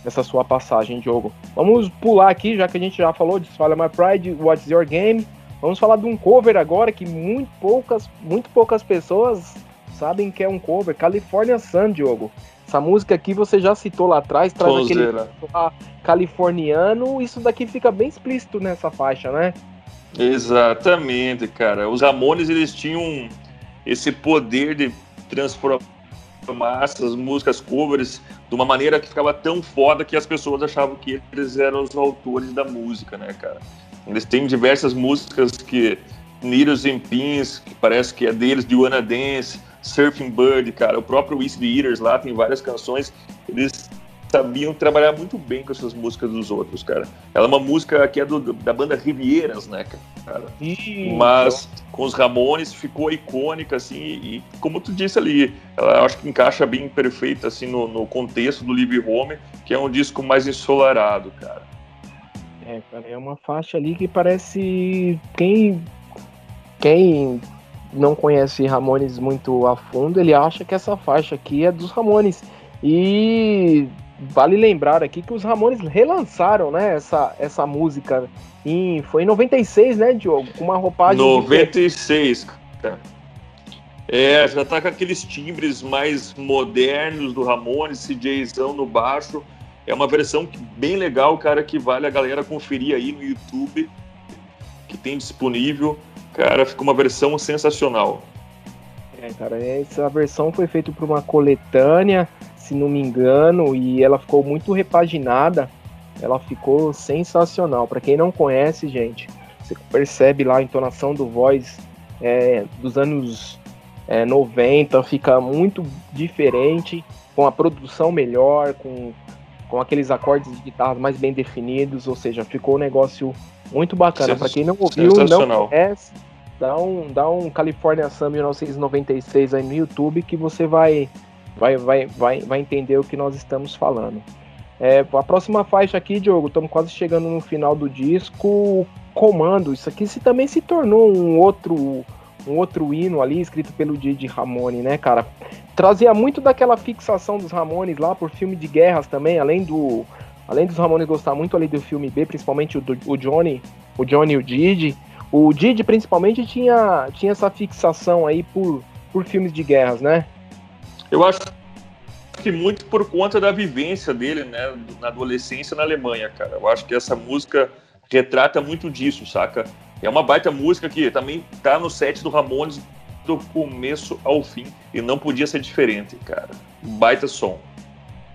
essa sua passagem, Diogo. Vamos pular aqui, já que a gente já falou de Swallow My Pride, What's Your Game. Vamos falar de um cover agora que muito poucas, muito poucas pessoas sabem que é um cover, California Sun, Diogo. Essa música aqui você já citou lá atrás, traz aquele Sonzeira. ah, californiano, isso daqui fica bem explícito nessa faixa, né? Exatamente, cara. Os Ramones eles tinham esse poder de transformar essas músicas covers de uma maneira que ficava tão foda que as pessoas achavam que eles eram os autores da música, né, cara? Eles têm diversas músicas que Needles and Pins, que parece que é deles, de Wanna Dance, Surfing Bird, cara, o próprio Whiskey Eaters lá tem várias canções. Eles sabiam trabalhar muito bem com essas músicas dos outros, cara. Ela é uma música que é do, da banda Rivieras, né, cara? Mas com os Ramones ficou icônica, assim, e como tu disse ali, ela acho que encaixa bem perfeita, assim, no, no contexto do Live Home, que é um disco mais ensolarado, cara. É, cara, é uma faixa ali que parece quem quem não conhece Ramones muito a fundo, ele acha que essa faixa aqui é dos Ramones. E vale lembrar aqui que os Ramones relançaram, né, essa, essa música em, foi em 96, né, Diogo? Com uma roupagem 96, cara. É, já tá com aqueles timbres mais modernos do Ramones, CJzão no baixo. É uma versão bem legal, cara, que vale a galera conferir aí no YouTube, que tem disponível. Cara, ficou uma versão sensacional. É, cara, essa versão foi feita por uma coletânea se não me engano, e ela ficou muito repaginada. Ela ficou sensacional. Para quem não conhece, gente, você percebe lá a entonação do voz é, dos anos é, 90, fica muito diferente, com a produção melhor, com, com aqueles acordes de guitarra mais bem definidos, ou seja, ficou um negócio muito bacana. Para quem não ouviu, não conhece, dá um, dá um California Sun 1996 aí no YouTube que você vai vai, vai, vai, vai entender o que nós estamos falando. É, a próxima faixa aqui, Diogo, estamos quase chegando no final do disco. Comando, isso aqui se, também se tornou um outro um outro hino ali escrito pelo Didi Ramone, né, cara? Trazia muito daquela fixação dos Ramones lá por filme de guerras também, além do além dos Ramones gostar muito ali do filme B, principalmente o, do, o Johnny, o Johnny e o Didi. O Didi principalmente tinha tinha essa fixação aí por por filmes de guerras, né? Eu acho que muito por conta da vivência dele, né, na adolescência na Alemanha, cara. Eu acho que essa música retrata muito disso, saca? É uma baita música que também tá no set do Ramones do começo ao fim e não podia ser diferente, cara. Baita som.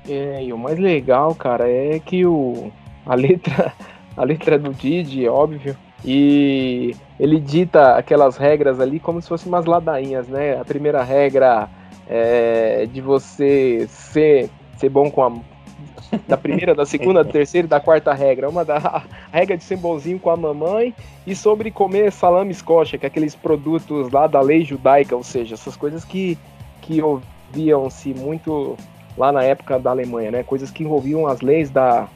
É, e o mais legal, cara, é que o a letra a letra do Didi, óbvio, e ele dita aquelas regras ali como se fossem umas ladainhas, né? A primeira regra é, de você ser, ser bom com a. Da primeira, da segunda, da terceira e da quarta regra. Uma da regra de ser bonzinho com a mamãe e sobre comer salame escocha, que é aqueles produtos lá da lei judaica, ou seja, essas coisas que, que ouviam-se muito lá na época da Alemanha, né? Coisas que envolviam as leis da,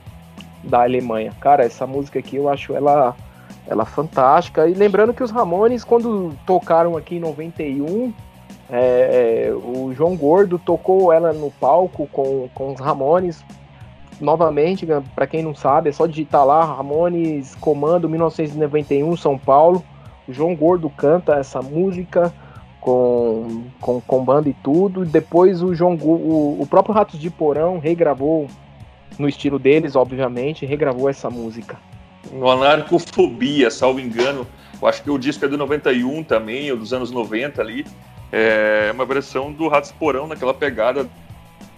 da Alemanha. Cara, essa música aqui eu acho ela, ela fantástica. E lembrando que os Ramones, quando tocaram aqui em 91, é, é, o João Gordo tocou ela no palco com, com os Ramones. Novamente, né, para quem não sabe, é só digitar lá Ramones Comando 1991 São Paulo. O João Gordo canta essa música com, com, com banda e tudo. Depois o João o, o próprio Ratos de Porão regravou no estilo deles, obviamente, regravou essa música. No Anarcofobia, salvo engano, eu acho que o disco é do 91 também, ou dos anos 90 ali. É uma versão do Ratos Porão, naquela pegada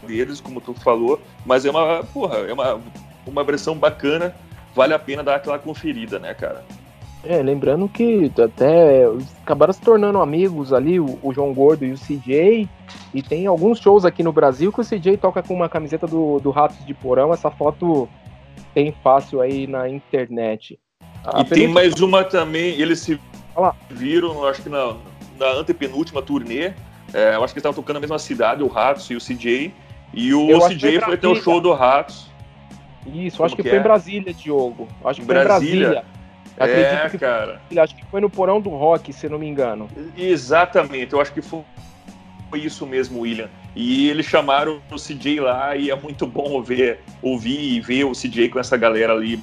deles, como tu falou, mas é uma, porra, é uma, uma versão bacana, vale a pena dar aquela conferida, né, cara? É, lembrando que até acabaram se tornando amigos ali, o, o, João Gordo e o CJ, e tem alguns shows aqui no Brasil que o CJ toca com uma camiseta do, do Ratos de Porão, essa foto tem fácil aí na internet. A e tem mais uma também, eles se viram, acho que na, da antepenúltima turnê. É, eu acho que eles estavam tocando na mesma cidade, o Ratos e o CJ. E o eu CJ foi, ter o show do Ratos. Isso, acho que, que foi é? em Brasília, Diogo. Acho que Brasília. foi em Brasília. É, que cara. Acho que foi no Porão do Rock, se não me engano. Exatamente, eu acho que foi, foi isso mesmo, William. E eles chamaram o CJ lá e é muito bom ver, ouvir e ver o CJ com essa galera ali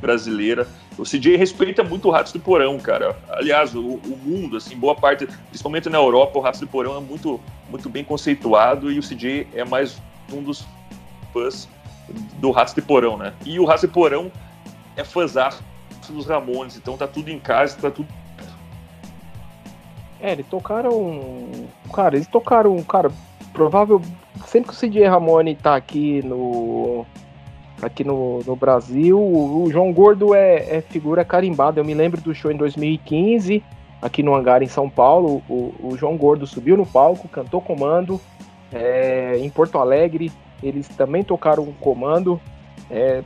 brasileira. O CJ respeita muito o Ratos do Porão, cara. Aliás, o, o, mundo, assim, boa parte, principalmente na Europa, o Ratos do Porão é muito, muito bem conceituado e o CJ é mais um dos fãs do Ratos de Porão, né? E o Ratos de Porão é fãzaço dos Ramones, então tá tudo em casa, tá tudo. É, eles tocaram. Cara, eles tocaram. Cara, provável. Sempre que o CJ Ramone tá aqui no. Aqui no, no Brasil, o João Gordo é, é figura carimbada. Eu me lembro do show em 2015, aqui no Hangar em São Paulo. O, o João Gordo subiu no palco, cantou comando. É, em Porto Alegre, eles também tocaram comando. É,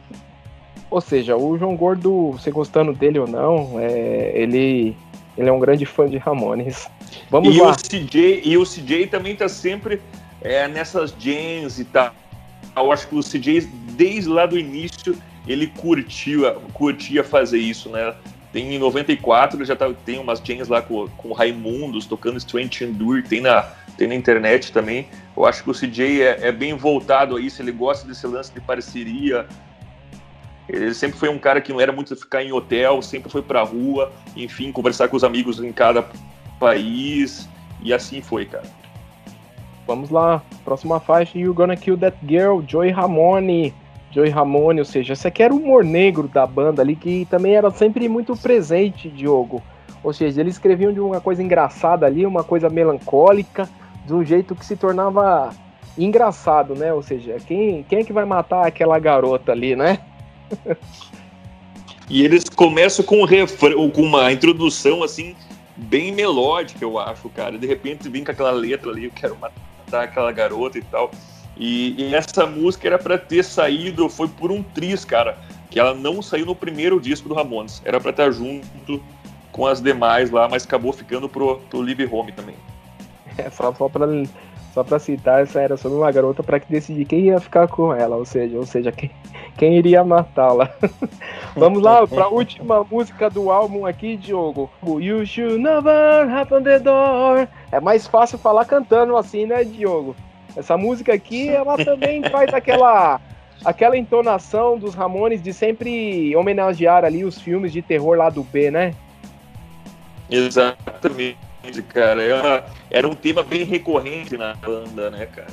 ou seja, o João Gordo, você gostando dele ou não, é, ele, ele é um grande fã de Ramones. Vamos e lá. O CJ, e o CJ também tá sempre é, nessas jams e tal. Eu acho que o CJ, desde lá do início, ele curtia, curtia fazer isso, né? Tem em 94, ele já tá, tem umas jams lá com, com Raimundos, tocando Strange Endure, tem na, tem na internet também. Eu acho que o CJ é, é bem voltado a isso, ele gosta desse lance de parceria, ele sempre foi um cara que não era muito ficar em hotel, sempre foi pra rua, enfim, conversar com os amigos em cada país, e assim foi, cara. Vamos lá, próxima faixa, You Gonna Kill That Girl, Joey Ramone. Joey Ramone, ou seja, esse aqui era o humor negro da banda ali, que também era sempre muito presente, Diogo. Ou seja, eles escreviam de uma coisa engraçada ali, uma coisa melancólica, de um jeito que se tornava engraçado, né? Ou seja, quem, quem é que vai matar aquela garota ali, né? E eles começam com refrão, com uma introdução assim bem melódica, eu acho, cara. De repente vem com aquela letra ali, eu quero matar aquela garota e tal. E, e essa música era para ter saído, foi por um triz, cara, que ela não saiu no primeiro disco do Ramones. Era para estar junto com as demais lá, mas acabou ficando pro, pro Live Home também. É, só, só para só para citar, essa era sobre uma garota para que decidir quem ia ficar com ela, ou seja, ou seja, quem, quem iria matá-la. Vamos lá para a última música do álbum aqui, Diogo. You should never open the door. É mais fácil falar cantando assim, né, Diogo? Essa música aqui, ela também faz aquela aquela entonação dos Ramones de sempre homenagear ali os filmes de terror lá do B, né? Exatamente cara. Era, era um tema bem recorrente na banda, né, cara?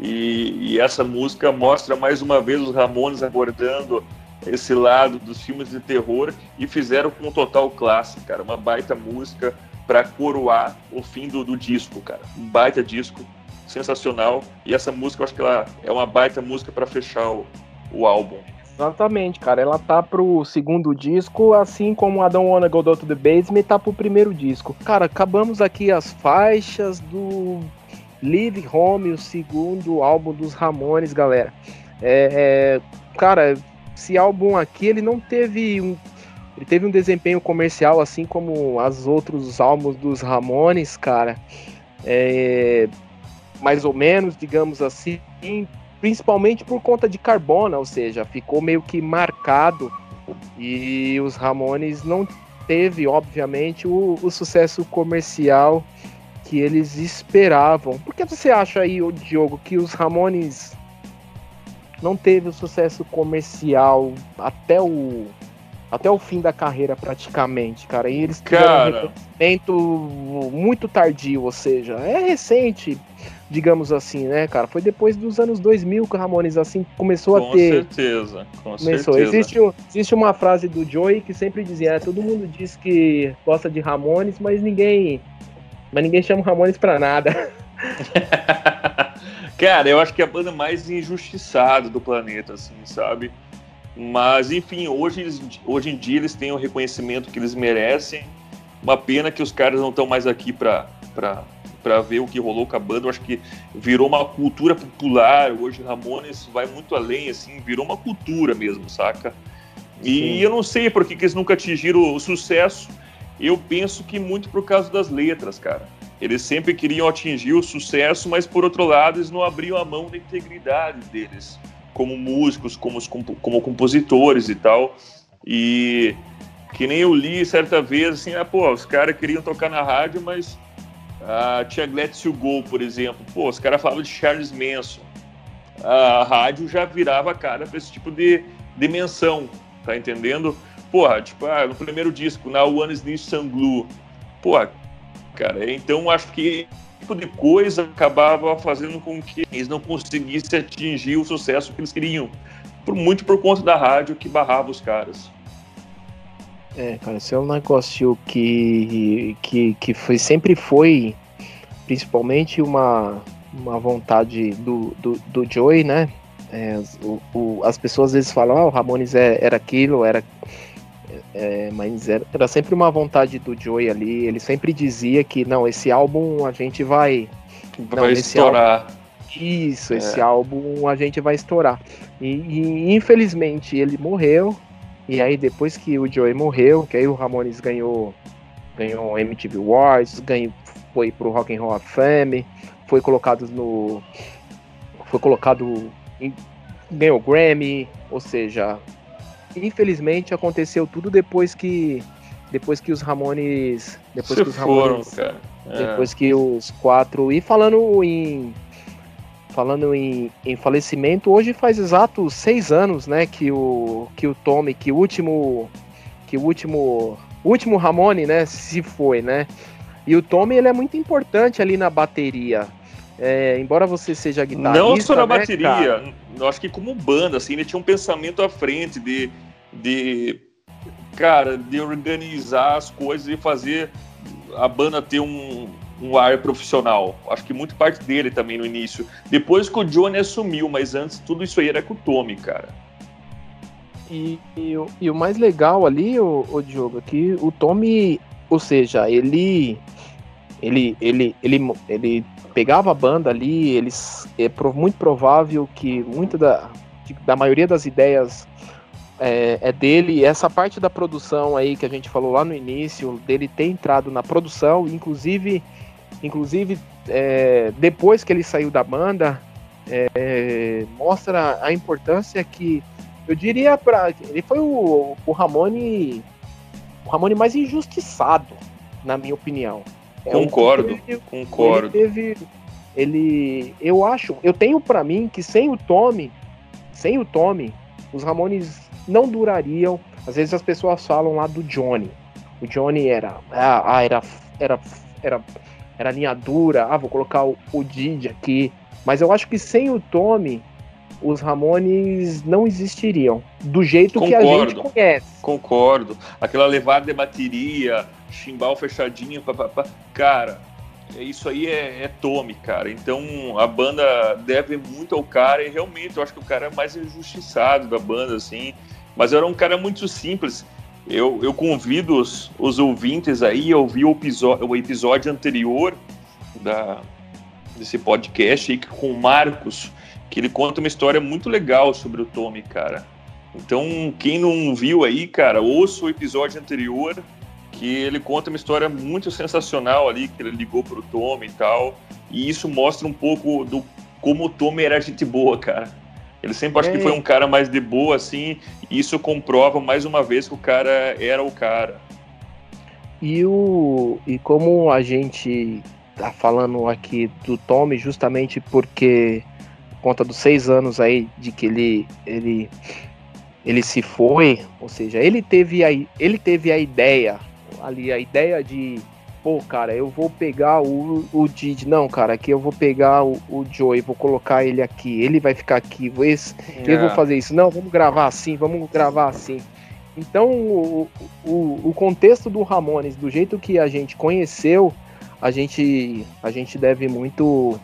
E, e, essa música mostra mais uma vez os Ramones abordando esse lado dos filmes de terror e fizeram com total clássico, cara. Uma baita música para coroar o fim do, do, disco, cara. Um baita disco, sensacional. E essa música, eu acho que ela é uma baita música para fechar o, o álbum. Exatamente, cara. Ela tá pro segundo disco, assim como a Don't Wanna Go Down to the Basement tá pro primeiro disco. Cara, acabamos aqui as faixas do Live Home, o segundo álbum dos Ramones, galera. É, é, cara, esse álbum aqui, ele não teve um. Ele teve um desempenho comercial, assim como os outros álbuns dos Ramones, cara. É, mais ou menos, digamos assim principalmente por conta de Carbona, ou seja, ficou meio que marcado e os Ramones não teve, obviamente, o, o sucesso comercial que eles esperavam. Por que você acha aí, Diogo, que os Ramones não teve o sucesso comercial até o até o fim da carreira praticamente, cara. E eles tiveram cara... um muito tardio, ou seja, é recente, digamos assim, né, cara? Foi depois dos anos 2000 que o Ramones assim começou com a ter. Certeza, com começou. certeza. Existe, existe uma frase do Joey que sempre dizia, é, todo mundo diz que gosta de Ramones, mas ninguém, mas ninguém chama Ramones para nada. cara, eu acho que é a banda mais injustiçada do planeta, assim, sabe? Mas, enfim, hoje, hoje em dia eles têm o reconhecimento que eles merecem. Uma pena que os caras não estão mais aqui para para ver o que rolou com a banda. Eu acho que virou uma cultura popular. Hoje Ramones vai muito além, assim, virou uma cultura mesmo, saca? E Sim. eu não sei por que, que eles nunca atingiram o sucesso. Eu penso que muito por causa das letras, cara. Eles sempre queriam atingir o sucesso, mas por outro lado, eles não abriam a mão da integridade deles como músicos, como, como compositores e tal. E que nem eu li certa vez, assim, ah, pô, os caras queriam tocar na rádio, mas ah, tinha Glad to Go, por exemplo. Pô, os caras falavam de Charles Manson. A rádio já virava cara para esse tipo de dimensão, tá entendendo? Porra, tipo, ah, no primeiro disco, na One is Niche Glue. Porra, cara, então acho que tipo de coisa acabava fazendo com que eles não conseguissem atingir o sucesso que eles queriam. Por, muito por conta da rádio que barrava os caras. É, cara, esse é um negócio que, que, que foi, sempre foi, principalmente uma, uma vontade do, do, do Joey, né? É, o, o, as pessoas às vezes falam, ah, o Ramones é, era aquilo, era. É, mas era, era, sempre uma vontade do Joey ali. Ele sempre dizia que não, esse álbum a gente vai. Vai não, estourar. Álbum, isso, é. esse álbum a gente vai estourar. E, e, infelizmente ele morreu. E aí depois que o Joey morreu, que aí o Ramones ganhou ganhou MTV Awards, ganhou, foi pro Rock and Roll of Fame, foi colocado no foi colocado em, ganhou Grammy, ou seja, infelizmente aconteceu tudo depois que depois que os Ramones depois Se que os Ramones foram, é. depois que os quatro e falando em falando em, em, falecimento, hoje faz exato seis anos, né, que o que o Tommy, que o último que o último o último Ramone, né, se foi, né? E o Tommy ele é muito importante ali na bateria. É, embora você seja guitarrista, não só na né, bateria, cara? eu acho que como banda, assim, ele tinha um pensamento à frente de, de cara, de organizar as coisas e fazer a banda ter um, um ar profissional. Acho que muito parte dele também no início. Depois que o Johnny assumiu, mas antes tudo isso aí era com o Tommy, cara. E, e, e o mais legal ali, o, o Diogo, é que o Tommy, ou seja, ele ele ele ele, ele pegava a banda ali, eles é muito provável que muita da, da maioria das ideias é, é, dele. Essa parte da produção aí que a gente falou lá no início, dele ter entrado na produção, inclusive Inclusive, é, depois que ele saiu da banda, é, mostra a importância que eu diria para ele foi o, o Ramone o Ramone mais injustiçado, na minha opinião. É concordo, teve, concordo. Ele teve, ele, eu acho, eu tenho para mim que sem o Tommy, sem o Tommy, os Ramones não durariam. Às vezes as pessoas falam lá do Johnny. O Johnny era, ah, era, era, era era linha dura, ah, vou colocar o, o Didi aqui. Mas eu acho que sem o Tommy, os Ramones não existiriam. Do jeito Concordo. que a gente conhece. Concordo. Aquela levada de bateria, chimbal fechadinho, papapá. Cara, isso aí é, é Tommy, cara. Então a banda deve muito ao cara e realmente eu acho que o cara é mais injustiçado da banda, assim. Mas era um cara muito simples. Eu, eu convido os, os ouvintes aí a ouvir o episódio, o episódio anterior da, desse podcast aí com o Marcos, que ele conta uma história muito legal sobre o Tommy, cara. Então, quem não viu aí, cara, ouça o episódio anterior, que ele conta uma história muito sensacional ali, que ele ligou pro Tommy e tal. E isso mostra um pouco do como o Tommy era gente boa, cara. Ele sempre acho é. que foi um cara mais de boa, assim, e isso comprova mais uma vez que o cara era o cara. E, o, e como a gente tá falando aqui do Tommy, justamente porque por conta dos seis anos aí de que ele, ele, ele se foi, ou seja, ele teve a, ele teve a ideia, ali, a ideia de pô, cara, eu vou pegar o, o Didi. Não, cara, aqui eu vou pegar o, o Joey, vou colocar ele aqui, ele vai ficar aqui, vou esse, é. eu vou fazer isso. Não, vamos gravar assim, vamos gravar assim. Então, o, o, o contexto do Ramones, do jeito que a gente conheceu, a gente, a gente deve muito,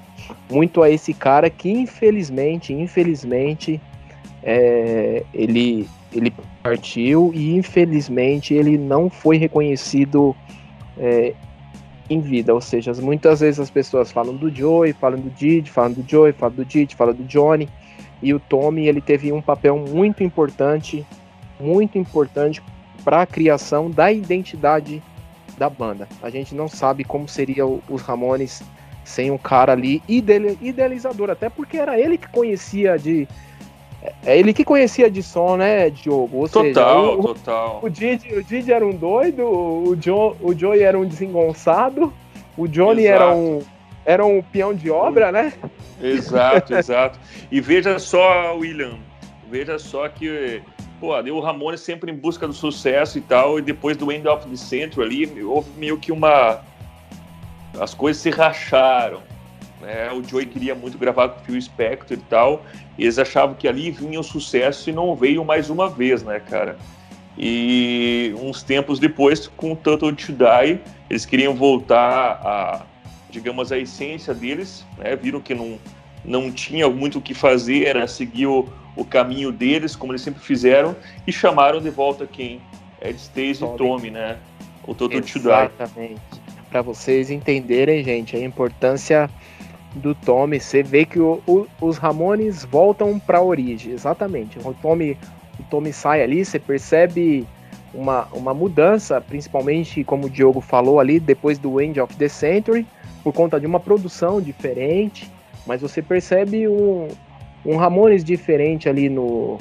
muito a esse cara que, infelizmente, infelizmente, é, ele, ele partiu e, infelizmente, ele não foi reconhecido é, em vida. Ou seja, muitas vezes as pessoas falam do Joey, falam do Didi, falam do Joey, falam do Didi, falam do Johnny. E o Tommy ele teve um papel muito importante, muito importante para a criação da identidade da banda. A gente não sabe como seria os Ramones sem um cara ali idealizador, até porque era ele que conhecia de é ele que conhecia de som, né, Diogo? Ou total, seja, o, total. O Didi, o Didi era um doido, o, John, o Joey era um desengonçado, o Johnny exato. era um, era um peão de obra, né? Exato, exato. E veja só, William, veja só que pô, o Ramone sempre em busca do sucesso e tal, e depois do End of the Century ali, houve meio que uma... As coisas se racharam né? O Joey queria muito gravar com o Phil Spector e tal, e eles achavam que ali vinha o sucesso e não veio mais uma vez, né, cara? E uns tempos depois, com o Total to Die, eles queriam voltar a, digamos, a essência deles, né? Viram que não, não tinha muito o que fazer, era seguir o, o caminho deles, como eles sempre fizeram, e chamaram de volta quem? Ed Stacy e Tommy, né? O Total to Die. Exatamente. Para vocês entenderem, gente, a importância do Tommy, você vê que o, o, os Ramones voltam para a origem, exatamente. O Tommy, o Tommy sai ali, você percebe uma, uma mudança, principalmente como o Diogo falou ali, depois do End of the Century, por conta de uma produção diferente, mas você percebe um, um Ramones diferente ali no,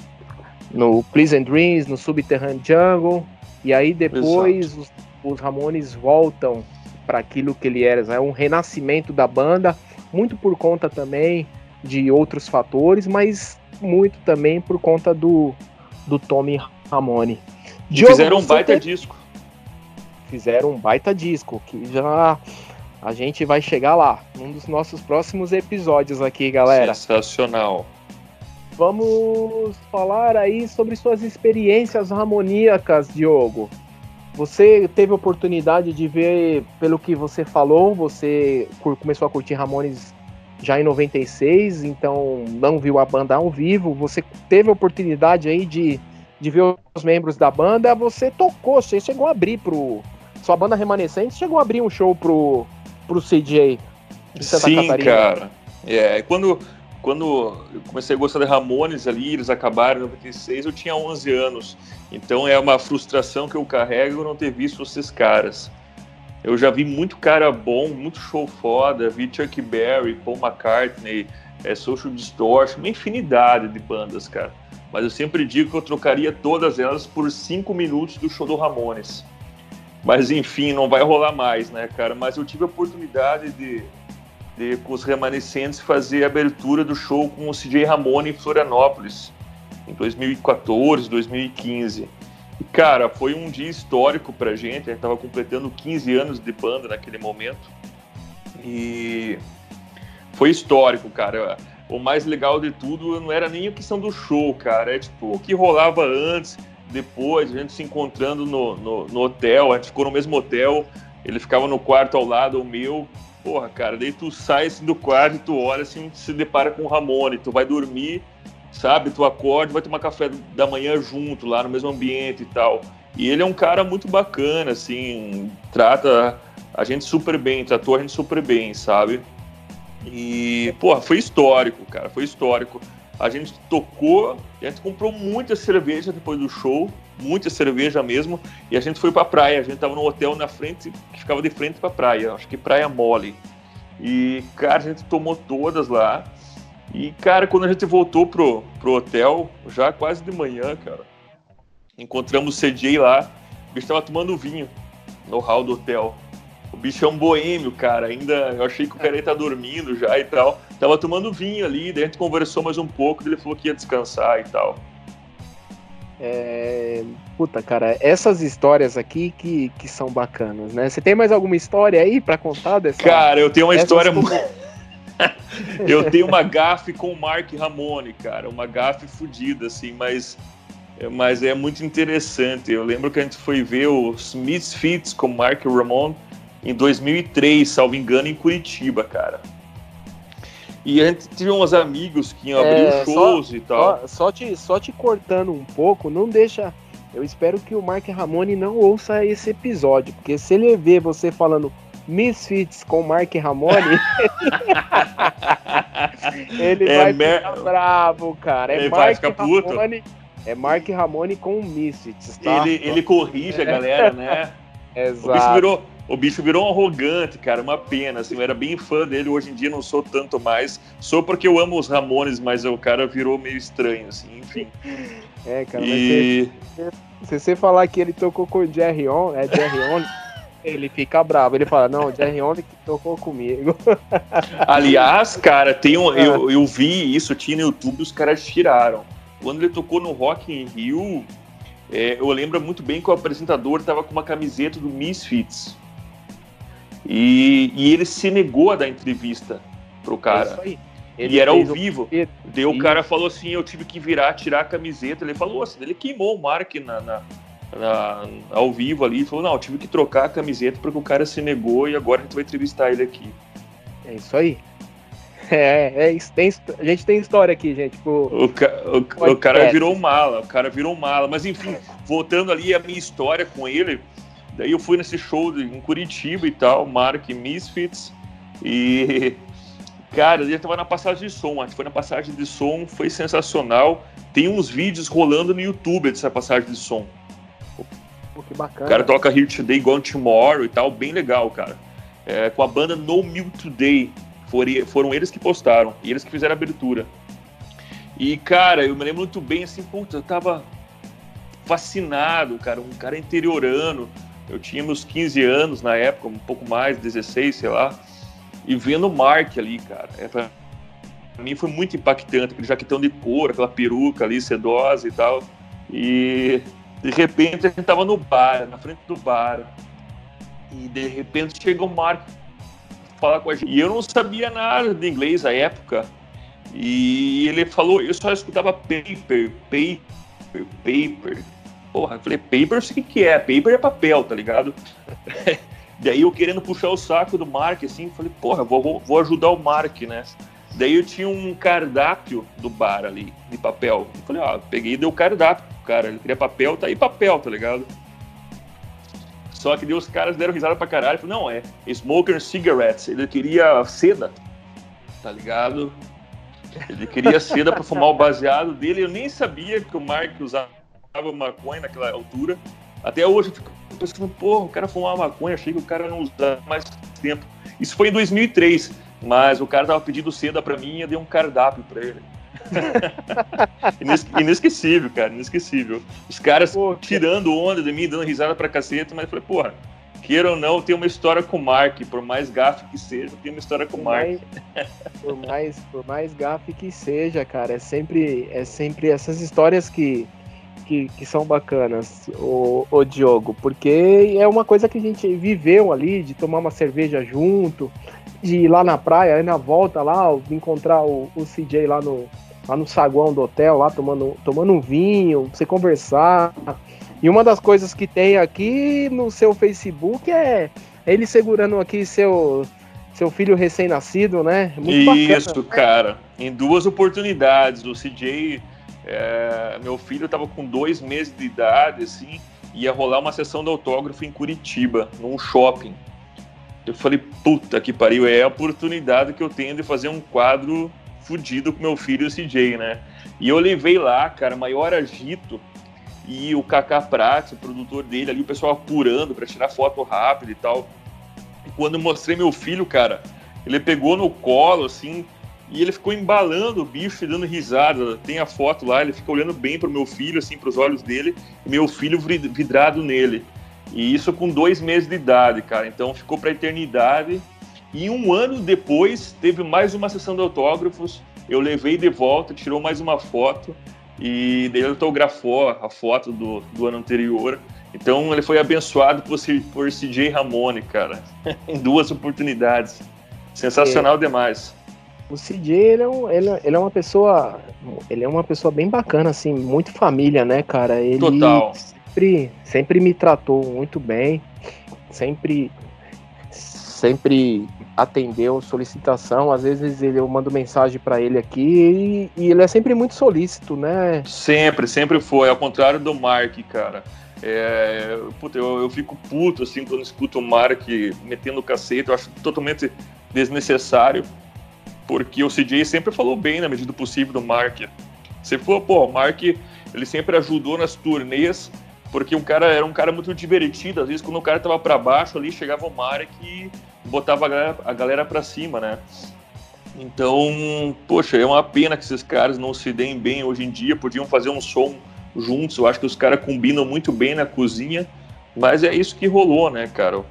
no Pleasant Dreams, no Subterranean Jungle, e aí depois os, os, Ramones voltam para aquilo que ele era, é um renascimento da banda, muito por conta também de outros fatores, mas muito também por conta do, do Tommy Ramone. Diogo, fizeram um baita disco. Fizeram um baita disco, que já a gente vai chegar lá, num dos nossos próximos episódios aqui, galera. Sensacional. Vamos falar aí sobre suas experiências harmoníacas, Diogo. Você teve oportunidade de ver, pelo que você falou, você começou a curtir Ramones já em 96, então não viu a banda ao vivo. Você teve oportunidade aí de, de ver os membros da banda. Você tocou, você chegou a abrir pro. Sua banda remanescente chegou a abrir um show pro, pro CJ de Santa Sim, Catarina. cara. É, quando, quando eu comecei a gostar de Ramones ali, eles acabaram em 96, eu tinha 11 anos. Então é uma frustração que eu carrego não ter visto esses caras. Eu já vi muito cara bom, muito show foda, vi Chuck Berry, Paul McCartney, é, Social Distortion, uma infinidade de bandas, cara. Mas eu sempre digo que eu trocaria todas elas por cinco minutos do show do Ramones. Mas enfim, não vai rolar mais, né, cara? Mas eu tive a oportunidade de de, com os remanescentes fazer a abertura do show com o CJ Ramone em Florianópolis, em 2014, 2015. E, cara, foi um dia histórico pra gente, a gente tava completando 15 anos de banda naquele momento. E foi histórico, cara. O mais legal de tudo não era nem a questão do show, cara, é tipo o que rolava antes, depois, a gente se encontrando no, no, no hotel, a gente ficou no mesmo hotel, ele ficava no quarto ao lado o meu, Porra, cara, daí tu sai assim, do quarto tu olha assim, se depara com o Ramone, tu vai dormir, sabe? Tu acorda, vai tomar café da manhã junto, lá no mesmo ambiente e tal. E ele é um cara muito bacana, assim, trata a gente super bem, tratou a gente super bem, sabe? E, porra, foi histórico, cara, foi histórico. A gente tocou, a gente comprou muita cerveja depois do show, muita cerveja mesmo, e a gente foi pra praia. A gente tava no hotel na frente, que ficava de frente pra praia, acho que Praia Mole. E, cara, a gente tomou todas lá. E, cara, quando a gente voltou pro, pro hotel, já quase de manhã, cara, encontramos o CJ lá, o bicho tava tomando vinho no hall do hotel. O bicho é um boêmio, cara. Ainda eu achei que o cara ia estar tá dormindo já e tal. Tava tomando vinho ali, daí a gente conversou mais um pouco, ele falou que ia descansar e tal. É... Puta, cara, essas histórias aqui que, que são bacanas, né? Você tem mais alguma história aí para contar dessa? Cara, eu tenho uma história muito. eu tenho uma gafe com o Mark Ramone, cara, uma gafe fodida, assim, mas, mas é muito interessante. Eu lembro que a gente foi ver os Misfits com o Mark Ramone em 2003, salvo engano, em Curitiba, cara. E a gente tinha uns amigos que iam abrir é, shows só, e tal. Só, só, te, só te cortando um pouco, não deixa. Eu espero que o Mark Ramone não ouça esse episódio, porque se ele ver você falando Misfits com Mark Ramone, ele é vai mer... ficar bravo, cara. É ele Mark vai Ramone, é Mark Ramone com Misfits, tá? Ele, ele corrige a galera, né? Exato. O bicho virou, o bicho virou um arrogante, cara, uma pena, assim, eu era bem fã dele, hoje em dia não sou tanto mais, sou porque eu amo os Ramones, mas o cara virou meio estranho, assim, enfim. É, cara, e... se você falar que ele tocou com o Jerry On, é Jerry On, ele fica bravo, ele fala, não, o Jerry On que tocou comigo. Aliás, cara, tem um, eu, eu vi isso, tinha no YouTube, os caras tiraram. Quando ele tocou no Rock in Rio, é, eu lembro muito bem que o apresentador estava com uma camiseta do Misfits. E, e ele se negou a dar entrevista pro cara. É e era ao vivo. O... Daí o cara falou assim: eu tive que virar, tirar a camiseta. Ele falou assim, ele queimou o Mark na, na, na, ao vivo ali, falou, não, tive que trocar a camiseta porque o cara se negou e agora a gente vai entrevistar ele aqui. É isso aí. É, é isso. Tem, a gente tem história aqui, gente. Tipo, o, ca, o, o, cara virou mala, o cara virou mala. Mas enfim, voltando ali a minha história com ele, daí eu fui nesse show de, em Curitiba e tal, Mark Misfits, e cara, ele tava na passagem de som, acho que foi na passagem de som, foi sensacional. Tem uns vídeos rolando no YouTube dessa passagem de som. Pô, que bacana. O cara toca Here Today, Gone Tomorrow e tal, bem legal, cara. É, com a banda No Milk Today. Foram, foram eles que postaram, e eles que fizeram a abertura. E, cara, eu me lembro muito bem, assim, puta, eu tava fascinado, cara, um cara interiorano. Eu tinha meus 15 anos na época, um pouco mais, 16, sei lá. E vendo o Mark ali, cara, é pra mim foi muito impactante, aquele jaquetão de couro, aquela peruca ali sedosa e tal. E de repente a gente tava no bar, na frente do bar. E de repente chega o Mark falar com a gente. E eu não sabia nada de inglês à época. E ele falou, eu só escutava paper, paper, paper. Porra, eu falei, paper, o que, é? Paper é papel, tá ligado? Daí eu querendo puxar o saco do Mark, assim, falei, porra, vou, vou ajudar o Mark, né? Daí eu tinha um cardápio do bar ali, de papel. Eu falei, ó, peguei e dei o cardápio pro cara. Ele queria papel, tá aí papel, tá ligado? Só que daí os caras deram risada pra caralho. Falei, não, é Smoker Cigarettes. Ele queria seda, tá ligado? Ele queria seda pra fumar o baseado dele. Eu nem sabia que o Mark usava maconha naquela altura. Até hoje eu fico pensando, porra, o cara fumava maconha, achei que o cara não usava mais tempo. Isso foi em 2003. Mas o cara tava pedindo seda pra mim e eu dei um cardápio pra ele. inesquecível, cara, inesquecível. Os caras Pô, tirando onda de mim, dando risada pra caceta, mas eu falei, porra, queira ou não, tem uma história com o Mark, por mais gafe que seja, tem uma história com o Mark. Mais, por mais, por mais gafe que seja, cara, é sempre, é sempre essas histórias que, que, que são bacanas, o, o Diogo, porque é uma coisa que a gente viveu ali, de tomar uma cerveja junto, de ir lá na praia, aí na volta lá, encontrar o, o CJ lá no, lá no saguão do hotel, lá tomando, tomando um vinho, você conversar. E uma das coisas que tem aqui no seu Facebook é ele segurando aqui seu, seu filho recém-nascido, né? Muito Isso, bacana, cara. Em duas oportunidades. O CJ, é, meu filho estava com dois meses de idade, assim, ia rolar uma sessão de autógrafo em Curitiba, num shopping. Eu falei, puta que pariu, é a oportunidade que eu tenho de fazer um quadro fudido com meu filho CJ, né? E eu levei lá, cara, maior agito e o Kaká Prats, o produtor dele ali, o pessoal apurando para tirar foto rápido e tal. E quando eu mostrei meu filho, cara, ele pegou no colo, assim, e ele ficou embalando o bicho e dando risada. Tem a foto lá, ele fica olhando bem pro meu filho, assim, pros olhos dele, e meu filho vidrado nele. E isso com dois meses de idade, cara. Então ficou para a eternidade. E um ano depois teve mais uma sessão de autógrafos. Eu levei de volta, tirou mais uma foto e ele autografou a foto do, do ano anterior. Então ele foi abençoado por, por CJ Ramone, cara, em duas oportunidades. Sensacional é. demais. O CJ ele é, um, ele, ele, é uma pessoa, ele é uma pessoa bem bacana, assim, muito família, né, cara? Ele, Total sempre, sempre me tratou muito bem, sempre, sempre atendeu solicitação. Às vezes eu mando mensagem para ele aqui e, e, ele é sempre muito solícito, né? Sempre, sempre foi. Ao contrário do Mark, cara. É, puta, eu, eu fico puto assim quando escuto o Mark metendo o cacete. Eu acho totalmente desnecessário, porque o CJ sempre falou bem na medida do possível do Mark. Você falou, pô, o Mark ele sempre ajudou nas turnês porque o cara era um cara muito divertido. Às vezes, quando o cara tava para baixo ali, chegava o Marek e botava a galera, a galera para cima, né? Então, poxa, é uma pena que esses caras não se deem bem hoje em dia. Podiam fazer um som juntos. Eu acho que os caras combinam muito bem na cozinha. Mas é isso que rolou, né, cara?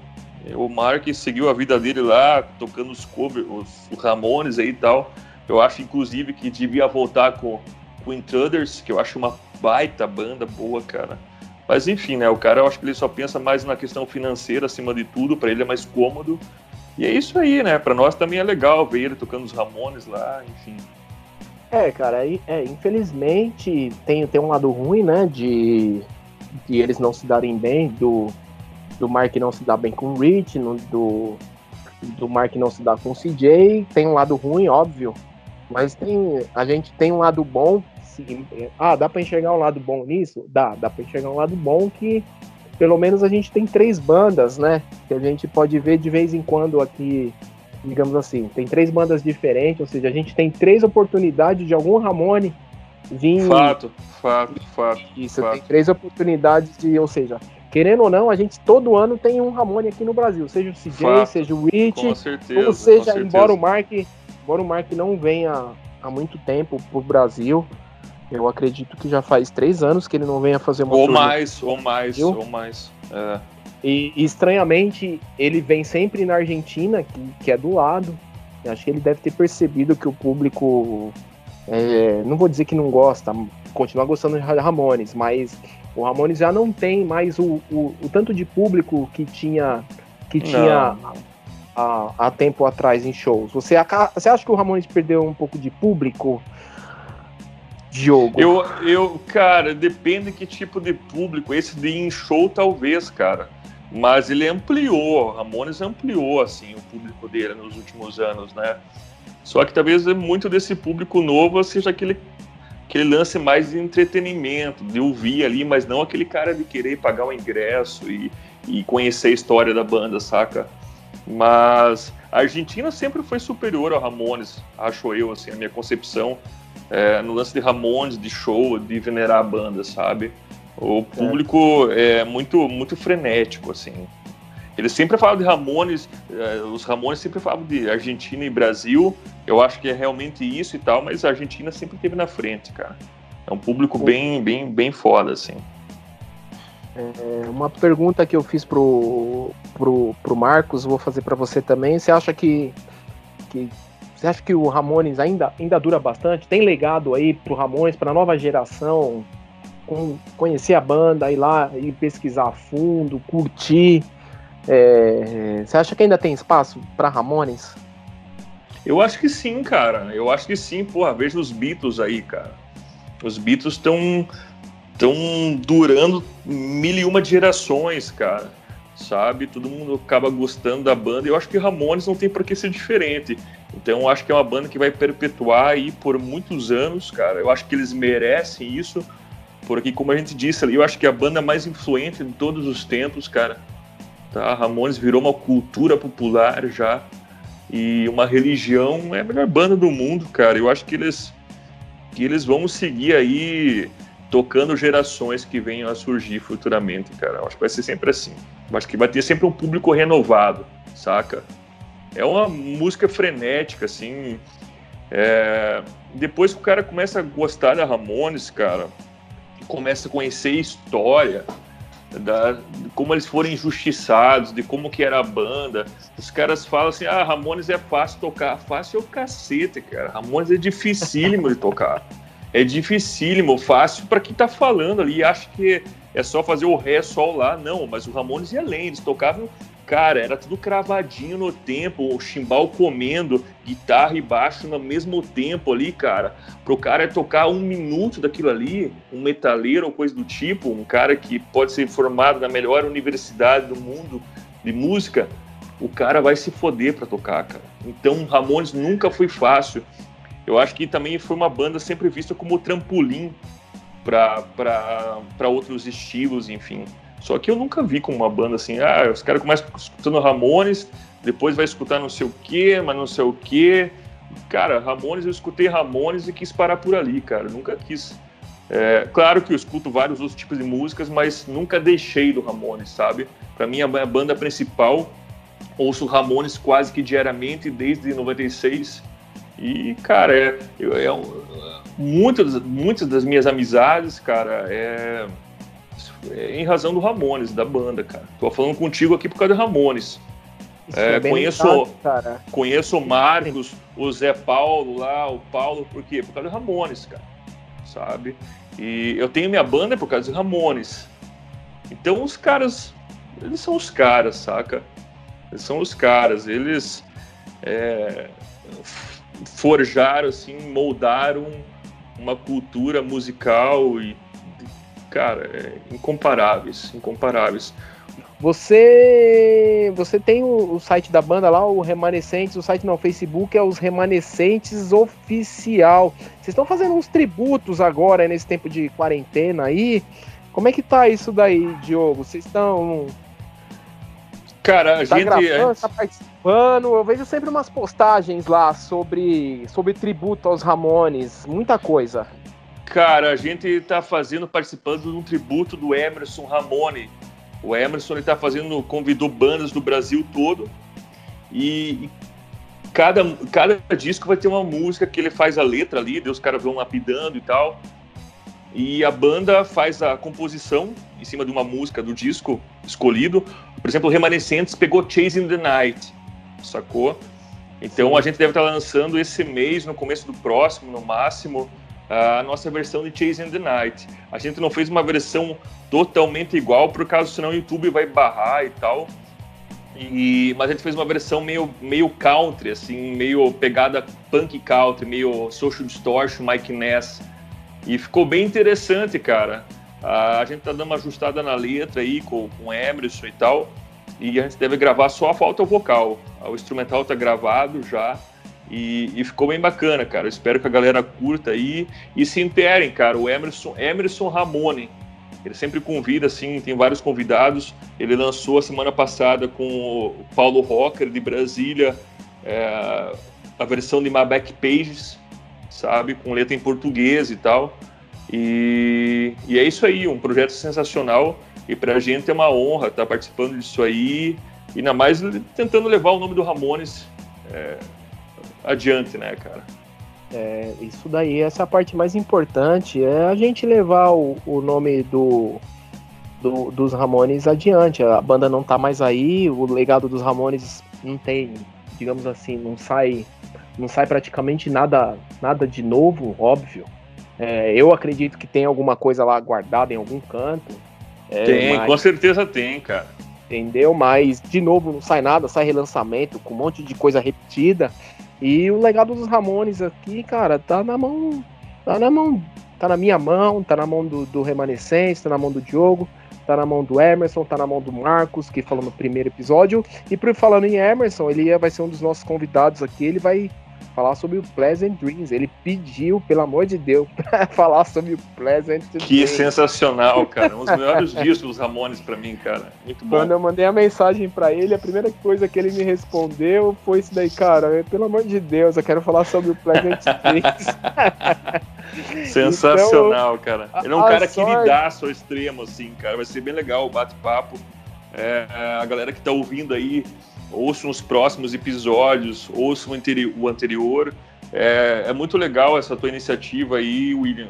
O Mark seguiu a vida dele lá, tocando os covers, os Ramones aí e tal. Eu acho, inclusive, que devia voltar com, com Intruders, que eu acho uma baita banda boa, cara. Mas enfim, né? O cara eu acho que ele só pensa mais na questão financeira acima de tudo, para ele é mais cômodo. E é isso aí, né? Para nós também é legal ver ele tocando os Ramones lá, enfim. É, cara, é, infelizmente tem, tem um lado ruim, né? De, de eles não se darem bem, do, do Mark não se dar bem com o Rich, no, do, do Mark não se dar com o CJ. Tem um lado ruim, óbvio, mas tem, a gente tem um lado bom. Se, ah, dá para enxergar um lado bom nisso? Dá, dá para enxergar um lado bom que pelo menos a gente tem três bandas, né? Que a gente pode ver de vez em quando aqui, digamos assim. Tem três bandas diferentes, ou seja, a gente tem três oportunidades de algum Ramone vir. Fato, fato, fato. Isso, fato. tem três oportunidades de, ou seja, querendo ou não, a gente todo ano tem um Ramone aqui no Brasil, seja o CJ, Fato. seja o Rich, Com certeza. ou seja, embora o Mark, embora o Mark não venha há muito tempo pro Brasil, eu acredito que já faz três anos que ele não venha fazer uma Ou mais, ou mais, ou mais. É. E, e, estranhamente, ele vem sempre na Argentina, que, que é do lado. Eu acho que ele deve ter percebido que o público. é, não vou dizer que não gosta, continua gostando de Ramones, mas o Ramones já não tem mais o, o, o tanto de público que tinha que tinha Não. há, há tempo atrás em shows. Você, você acha que o Ramones perdeu um pouco de público? Diogo. Eu, eu, cara, depende que tipo de público. Esse de em show, talvez, cara. Mas ele ampliou, Ramones ampliou, assim, o público dele nos últimos anos, né? Só que talvez muito desse público novo seja aquele, aquele lance mais de entretenimento, de ouvir ali, mas não aquele cara de querer pagar o ingresso e, e conhecer a história da banda, saca? Mas a Argentina sempre foi superior ao Ramones, acho eu, assim, a minha concepção é, no lance de Ramones, de show, de venerar a banda, sabe? O público é, muito, muito frenético, assim. Eles sempre falavam de Ramones, eh, os Ramones sempre falavam de Argentina e Brasil. Eu acho que é realmente isso e tal, mas a Argentina sempre esteve na frente, cara. É um público bem, bem, bem foda, assim. É, uma pergunta que eu fiz pro, pro, pro Marcos, vou fazer para você também. Você acha que, que você acha que o Ramones ainda, ainda dura bastante? Tem legado aí pro Ramones, pra nova geração? Com, conhecer a banda, ir lá e pesquisar a fundo, curtir. É, você acha que ainda tem espaço para Ramones? Eu acho que sim, cara. Eu acho que sim. Porra, veja os Beatles aí, cara. Os Beatles estão estão durando mil e uma gerações, cara. Sabe? Todo mundo acaba gostando da banda. Eu acho que Ramones não tem por que ser diferente. Então, eu acho que é uma banda que vai perpetuar aí por muitos anos, cara. Eu acho que eles merecem isso. Porque, como a gente disse ali, eu acho que é a banda mais influente de todos os tempos, cara. Tá? Ramones virou uma cultura popular já e uma religião é a melhor banda do mundo, cara. Eu acho que eles que eles vão seguir aí tocando gerações que venham a surgir futuramente, cara. Eu acho que vai ser sempre assim. Eu acho que vai ter sempre um público renovado, saca? É uma música frenética, assim. É... Depois que o cara começa a gostar da Ramones, cara, começa a conhecer história, da, de como eles foram injustiçados, de como que era a banda. Os caras falam assim, ah, Ramones é fácil tocar. Fácil é o cacete, cara. Ramones é dificílimo de tocar. É dificílimo, fácil para quem tá falando ali acha que é só fazer o ré, sol lá. Não, mas o Ramones ia além. Eles tocavam, cara, era tudo cravadinho no tempo, o chimbal comendo, guitarra e baixo no mesmo tempo ali, cara. Pro cara tocar um minuto daquilo ali, um metaleiro ou coisa do tipo, um cara que pode ser formado na melhor universidade do mundo de música, o cara vai se foder para tocar, cara. Então, Ramones nunca foi fácil. Eu acho que também foi uma banda sempre vista como trampolim para outros estilos, enfim. Só que eu nunca vi como uma banda assim, ah, os caras começam escutando Ramones, depois vai escutar não sei o quê, mas não sei o quê. Cara, Ramones, eu escutei Ramones e quis parar por ali, cara. Nunca quis. É, claro que eu escuto vários outros tipos de músicas, mas nunca deixei do Ramones, sabe? Para mim, a banda principal, ouço Ramones quase que diariamente desde 96. E, cara, é, é, é muitas, muitas das minhas amizades, cara, é, é, em razão do Ramones, da banda, cara. Tô falando contigo aqui por causa do Ramones. É, conheço, cara. conheço o Marcos, o Zé Paulo lá, o Paulo, por quê? Por causa do Ramones, cara. Sabe? E eu tenho minha banda por causa do Ramones. Então os caras, eles são os caras, saca? Eles são os caras, eles é, forjaram, assim, moldaram uma cultura musical e cara, é, incomparáveis, incomparáveis. Você você tem o, o, site da banda lá, o Remanescentes, o site não, o Facebook é os Remanescentes Oficial. Vocês estão fazendo uns tributos agora nesse tempo de quarentena aí. Como é que tá isso daí, Diogo? Vocês estão Cara, a tá gente gravando, tá participando. Eu vejo sempre umas postagens lá sobre sobre tributo aos Ramones, muita coisa. Cara, a gente tá fazendo participando de um tributo do Emerson Ramone o Emerson está fazendo, convidou bandas do Brasil todo e, cada, cada disco vai ter uma música que ele faz a letra ali, os caras vão lapidando e tal. E a banda faz a composição em cima de uma música do disco escolhido. Por exemplo, o Remanescentes pegou Chasing the Night, sacou? Então a gente deve estar lançando esse mês, no começo do próximo, no máximo, a nossa versão de Chasing the Night. A gente não fez uma versão totalmente igual, por causa senão o YouTube vai barrar e tal. E, mas a gente fez uma versão meio, meio country, assim, meio pegada punk country, meio social distortion, Mike Ness. E ficou bem interessante, cara. A gente tá dando uma ajustada na letra aí com, com Emerson e tal. E a gente deve gravar só a falta vocal. O instrumental tá gravado já. E, e, ficou bem bacana, cara. Eu espero que a galera curta aí e se interem, cara. O Emerson, Emerson Ramone, ele sempre convida, assim, tem vários convidados. Ele lançou a semana passada com o Paulo Rocker, de Brasília, é, a versão de My Back Pages, sabe? Com letra em português e tal. E, e é isso aí, um projeto sensacional. E pra gente é uma honra estar participando disso aí. Ainda mais tentando levar o nome do Ramones. É, adiante, né, cara? É, isso daí, essa é parte mais importante, é a gente levar o, o nome do, do, dos Ramones adiante. A banda não tá mais aí, o legado dos Ramones não tem, digamos assim, não sai, não sai praticamente nada, nada de novo, óbvio. É, eu acredito que tem alguma coisa lá guardada em algum canto. É, tem, mas... com certeza tem, cara. Entendeu? Mas, de novo, não sai nada, sai relançamento com um monte de coisa repetida. E o legado dos Ramones aqui, cara, tá na mão. Tá na mão. Tá na minha mão, tá na mão do, do Remanescente, tá na mão do Diogo, tá na mão do Emerson, tá na mão do Marcos, que falou no primeiro episódio. E por falando em Emerson, ele vai ser um dos nossos convidados aqui. Ele vai falar sobre o Pleasant Dreams. Ele pediu, pelo amor de Deus, para falar sobre o Pleasant Dreams. Que sensacional, cara. Um dos melhores discos dos Ramones para mim, cara. Muito bom. Quando eu mandei a mensagem para ele, a primeira coisa que ele me respondeu foi isso daí, cara. Pelo amor de Deus, eu quero falar sobre o Pleasant Dreams. Sensacional, então, cara. Ele é um cara sorte... que dá ao extremo, assim, cara. Vai ser bem legal o bate-papo. É, a galera que tá ouvindo aí ouçam os próximos episódios, ouçam o anterior. É, é muito legal essa tua iniciativa aí, William.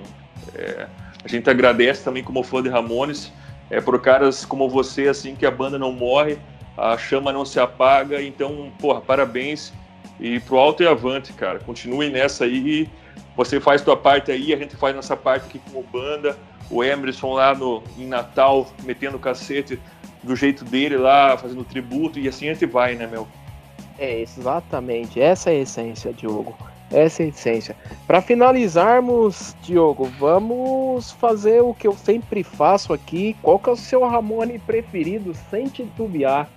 É, a gente agradece também como fã de Ramones, é, por caras como você, assim, que a banda não morre, a chama não se apaga. Então, porra, parabéns e pro alto e avante, cara. Continue nessa aí. Você faz tua parte aí, a gente faz nossa parte aqui como banda. O Emerson lá no, em Natal, metendo cacete do jeito dele lá, fazendo tributo, e assim a gente vai, né, meu? É, exatamente. Essa é a essência, Diogo. Essa é a essência. Para finalizarmos, Diogo, vamos fazer o que eu sempre faço aqui. Qual que é o seu Ramone preferido sem titubear?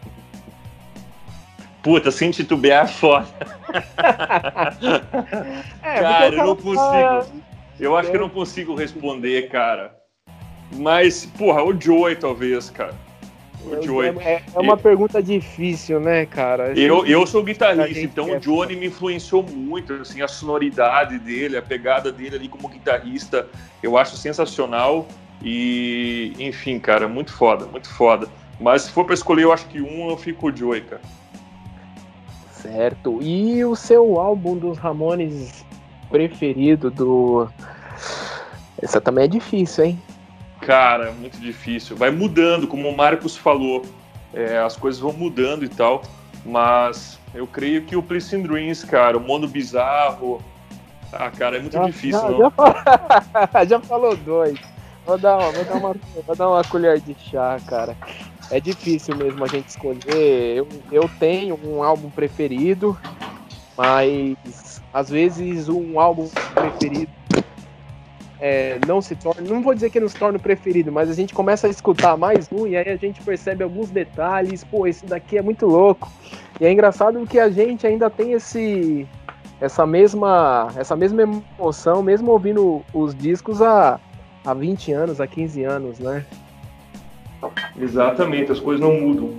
Puta, sem titubear é foda. é, cara, eu não consigo. Eu acho que eu não consigo responder, cara. Mas, porra, o Joey talvez, cara. O Joey. É, é uma e... pergunta difícil, né, cara? Eu, eu sou guitarrista, então o Johnny me influenciou muito, assim, a sonoridade dele, a pegada dele ali como guitarrista, eu acho sensacional. E, enfim, cara, muito foda, muito foda. Mas se for para escolher, eu acho que um eu fico o Joey, cara. Certo. E o seu álbum dos Ramones preferido do. Essa também é difícil, hein? Cara, muito difícil. Vai mudando, como o Marcos falou. É, as coisas vão mudando e tal. Mas eu creio que o Pleasing Dreams, cara, o Mundo Bizarro. Ah, cara, é muito já, difícil. Já, já, falou, já, falou dois. Vou dar, uma, vou, dar uma, vou dar uma colher de chá, cara. É difícil mesmo a gente escolher. Eu, eu tenho um álbum preferido, mas às vezes um álbum preferido é, não se torna, não vou dizer que não se torna o preferido, mas a gente começa a escutar mais um e aí a gente percebe alguns detalhes, pô, esse daqui é muito louco. E é engraçado que a gente ainda tem esse essa mesma essa mesma emoção, mesmo ouvindo os discos há, há 20 anos, há 15 anos, né? Exatamente, as coisas não mudam.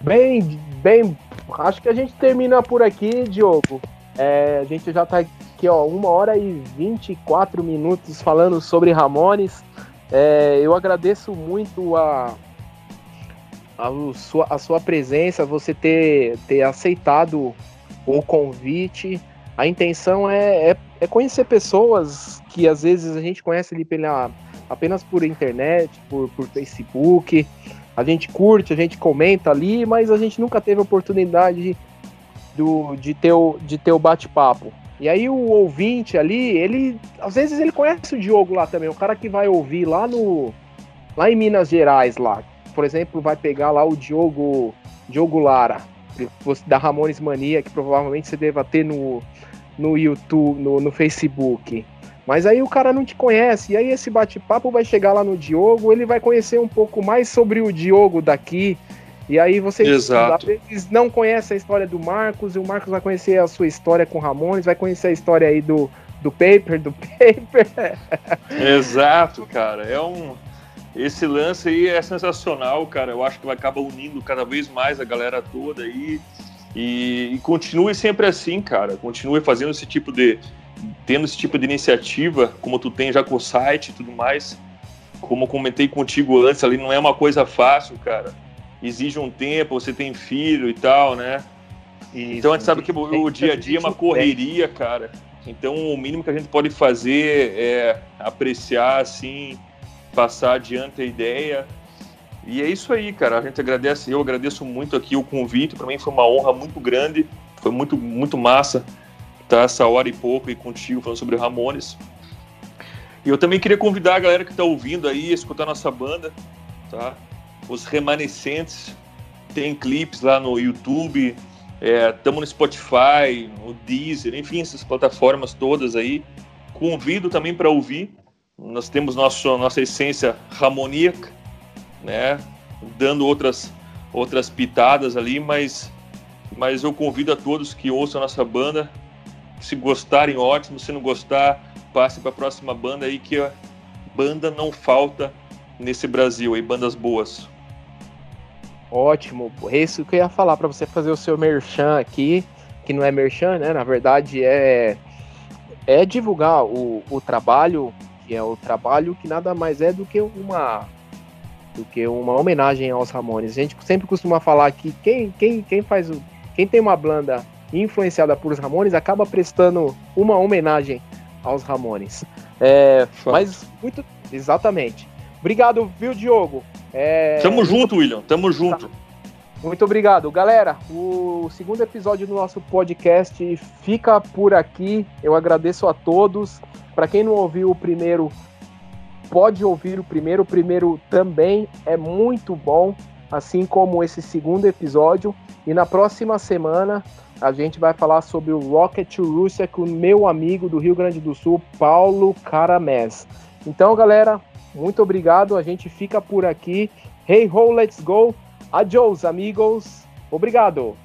Bem, bem, acho que a gente termina por aqui, Diogo. É, a gente já tá aqui, ó, uma hora e 24 minutos falando sobre Ramones. É, eu agradeço muito a, a, sua, a sua presença, você ter, ter aceitado o convite. A intenção é, é, é, conhecer pessoas que às vezes a gente conhece ali pela, apenas por internet, por, por Facebook. A gente curte, a gente comenta ali, mas a gente nunca teve oportunidade do, de ter o, de ter o bate-papo. E aí o ouvinte ali, ele às vezes ele conhece o Diogo lá também, o cara que vai ouvir lá no lá em Minas Gerais lá, por exemplo, vai pegar lá o Diogo Diogo Lara, da Ramones Mania, que provavelmente você deva ter no, no YouTube, no, no Facebook. Mas aí o cara não te conhece, e aí esse bate-papo vai chegar lá no Diogo, ele vai conhecer um pouco mais sobre o Diogo daqui, e aí você Exato. às vezes não conhece a história do Marcos, e o Marcos vai conhecer a sua história com o Ramones, vai conhecer a história aí do, do Paper, do Paper. Exato, cara. É um. Esse lance aí é sensacional, cara. Eu acho que vai acabar unindo cada vez mais a galera toda aí. E, e continue sempre assim, cara. Continue fazendo esse tipo de, tendo esse tipo de iniciativa, como tu tem já com o site e tudo mais, como comentei contigo antes, ali não é uma coisa fácil, cara. Exige um tempo, você tem filho e tal, né? Isso, então a gente sabe que o dia a dia é uma correria, cara. Então o mínimo que a gente pode fazer é apreciar, assim, passar adiante a ideia. E é isso aí, cara. A gente agradece, eu agradeço muito aqui o convite. Para mim foi uma honra muito grande, foi muito, muito massa tá essa hora e pouco aí contigo falando sobre Ramones. E eu também queria convidar a galera que está ouvindo aí a escutar nossa banda, tá? Os Remanescentes, tem clipes lá no YouTube, estamos é, no Spotify, no Deezer, enfim, essas plataformas todas aí. Convido também para ouvir. Nós temos nosso, nossa essência harmoníaca, né? Dando outras, outras pitadas ali, mas, mas eu convido a todos que ouçam a nossa banda se gostarem, ótimo. Se não gostar, passe para a próxima banda aí, que a banda não falta nesse Brasil aí, bandas boas. Ótimo, é isso que eu ia falar para você fazer o seu merchan aqui, que não é merchan, né? Na verdade é é divulgar o, o trabalho, que é o trabalho que nada mais é do que uma do que uma homenagem aos Ramones. A gente sempre costuma falar que quem quem quem faz o quem tem uma banda influenciada por os Ramones, acaba prestando uma homenagem aos Ramones. É, mas muito. Exatamente. Obrigado, viu, Diogo? É, Tamo junto, William. Tamo junto. Muito obrigado. Galera, o segundo episódio do nosso podcast fica por aqui. Eu agradeço a todos. Para quem não ouviu o primeiro, pode ouvir o primeiro. O primeiro também é muito bom, assim como esse segundo episódio. E na próxima semana a gente vai falar sobre o Rocket to Russia com o meu amigo do Rio Grande do Sul, Paulo Caramés. Então, galera, muito obrigado. A gente fica por aqui. Hey ho, let's go. Adios, amigos. Obrigado.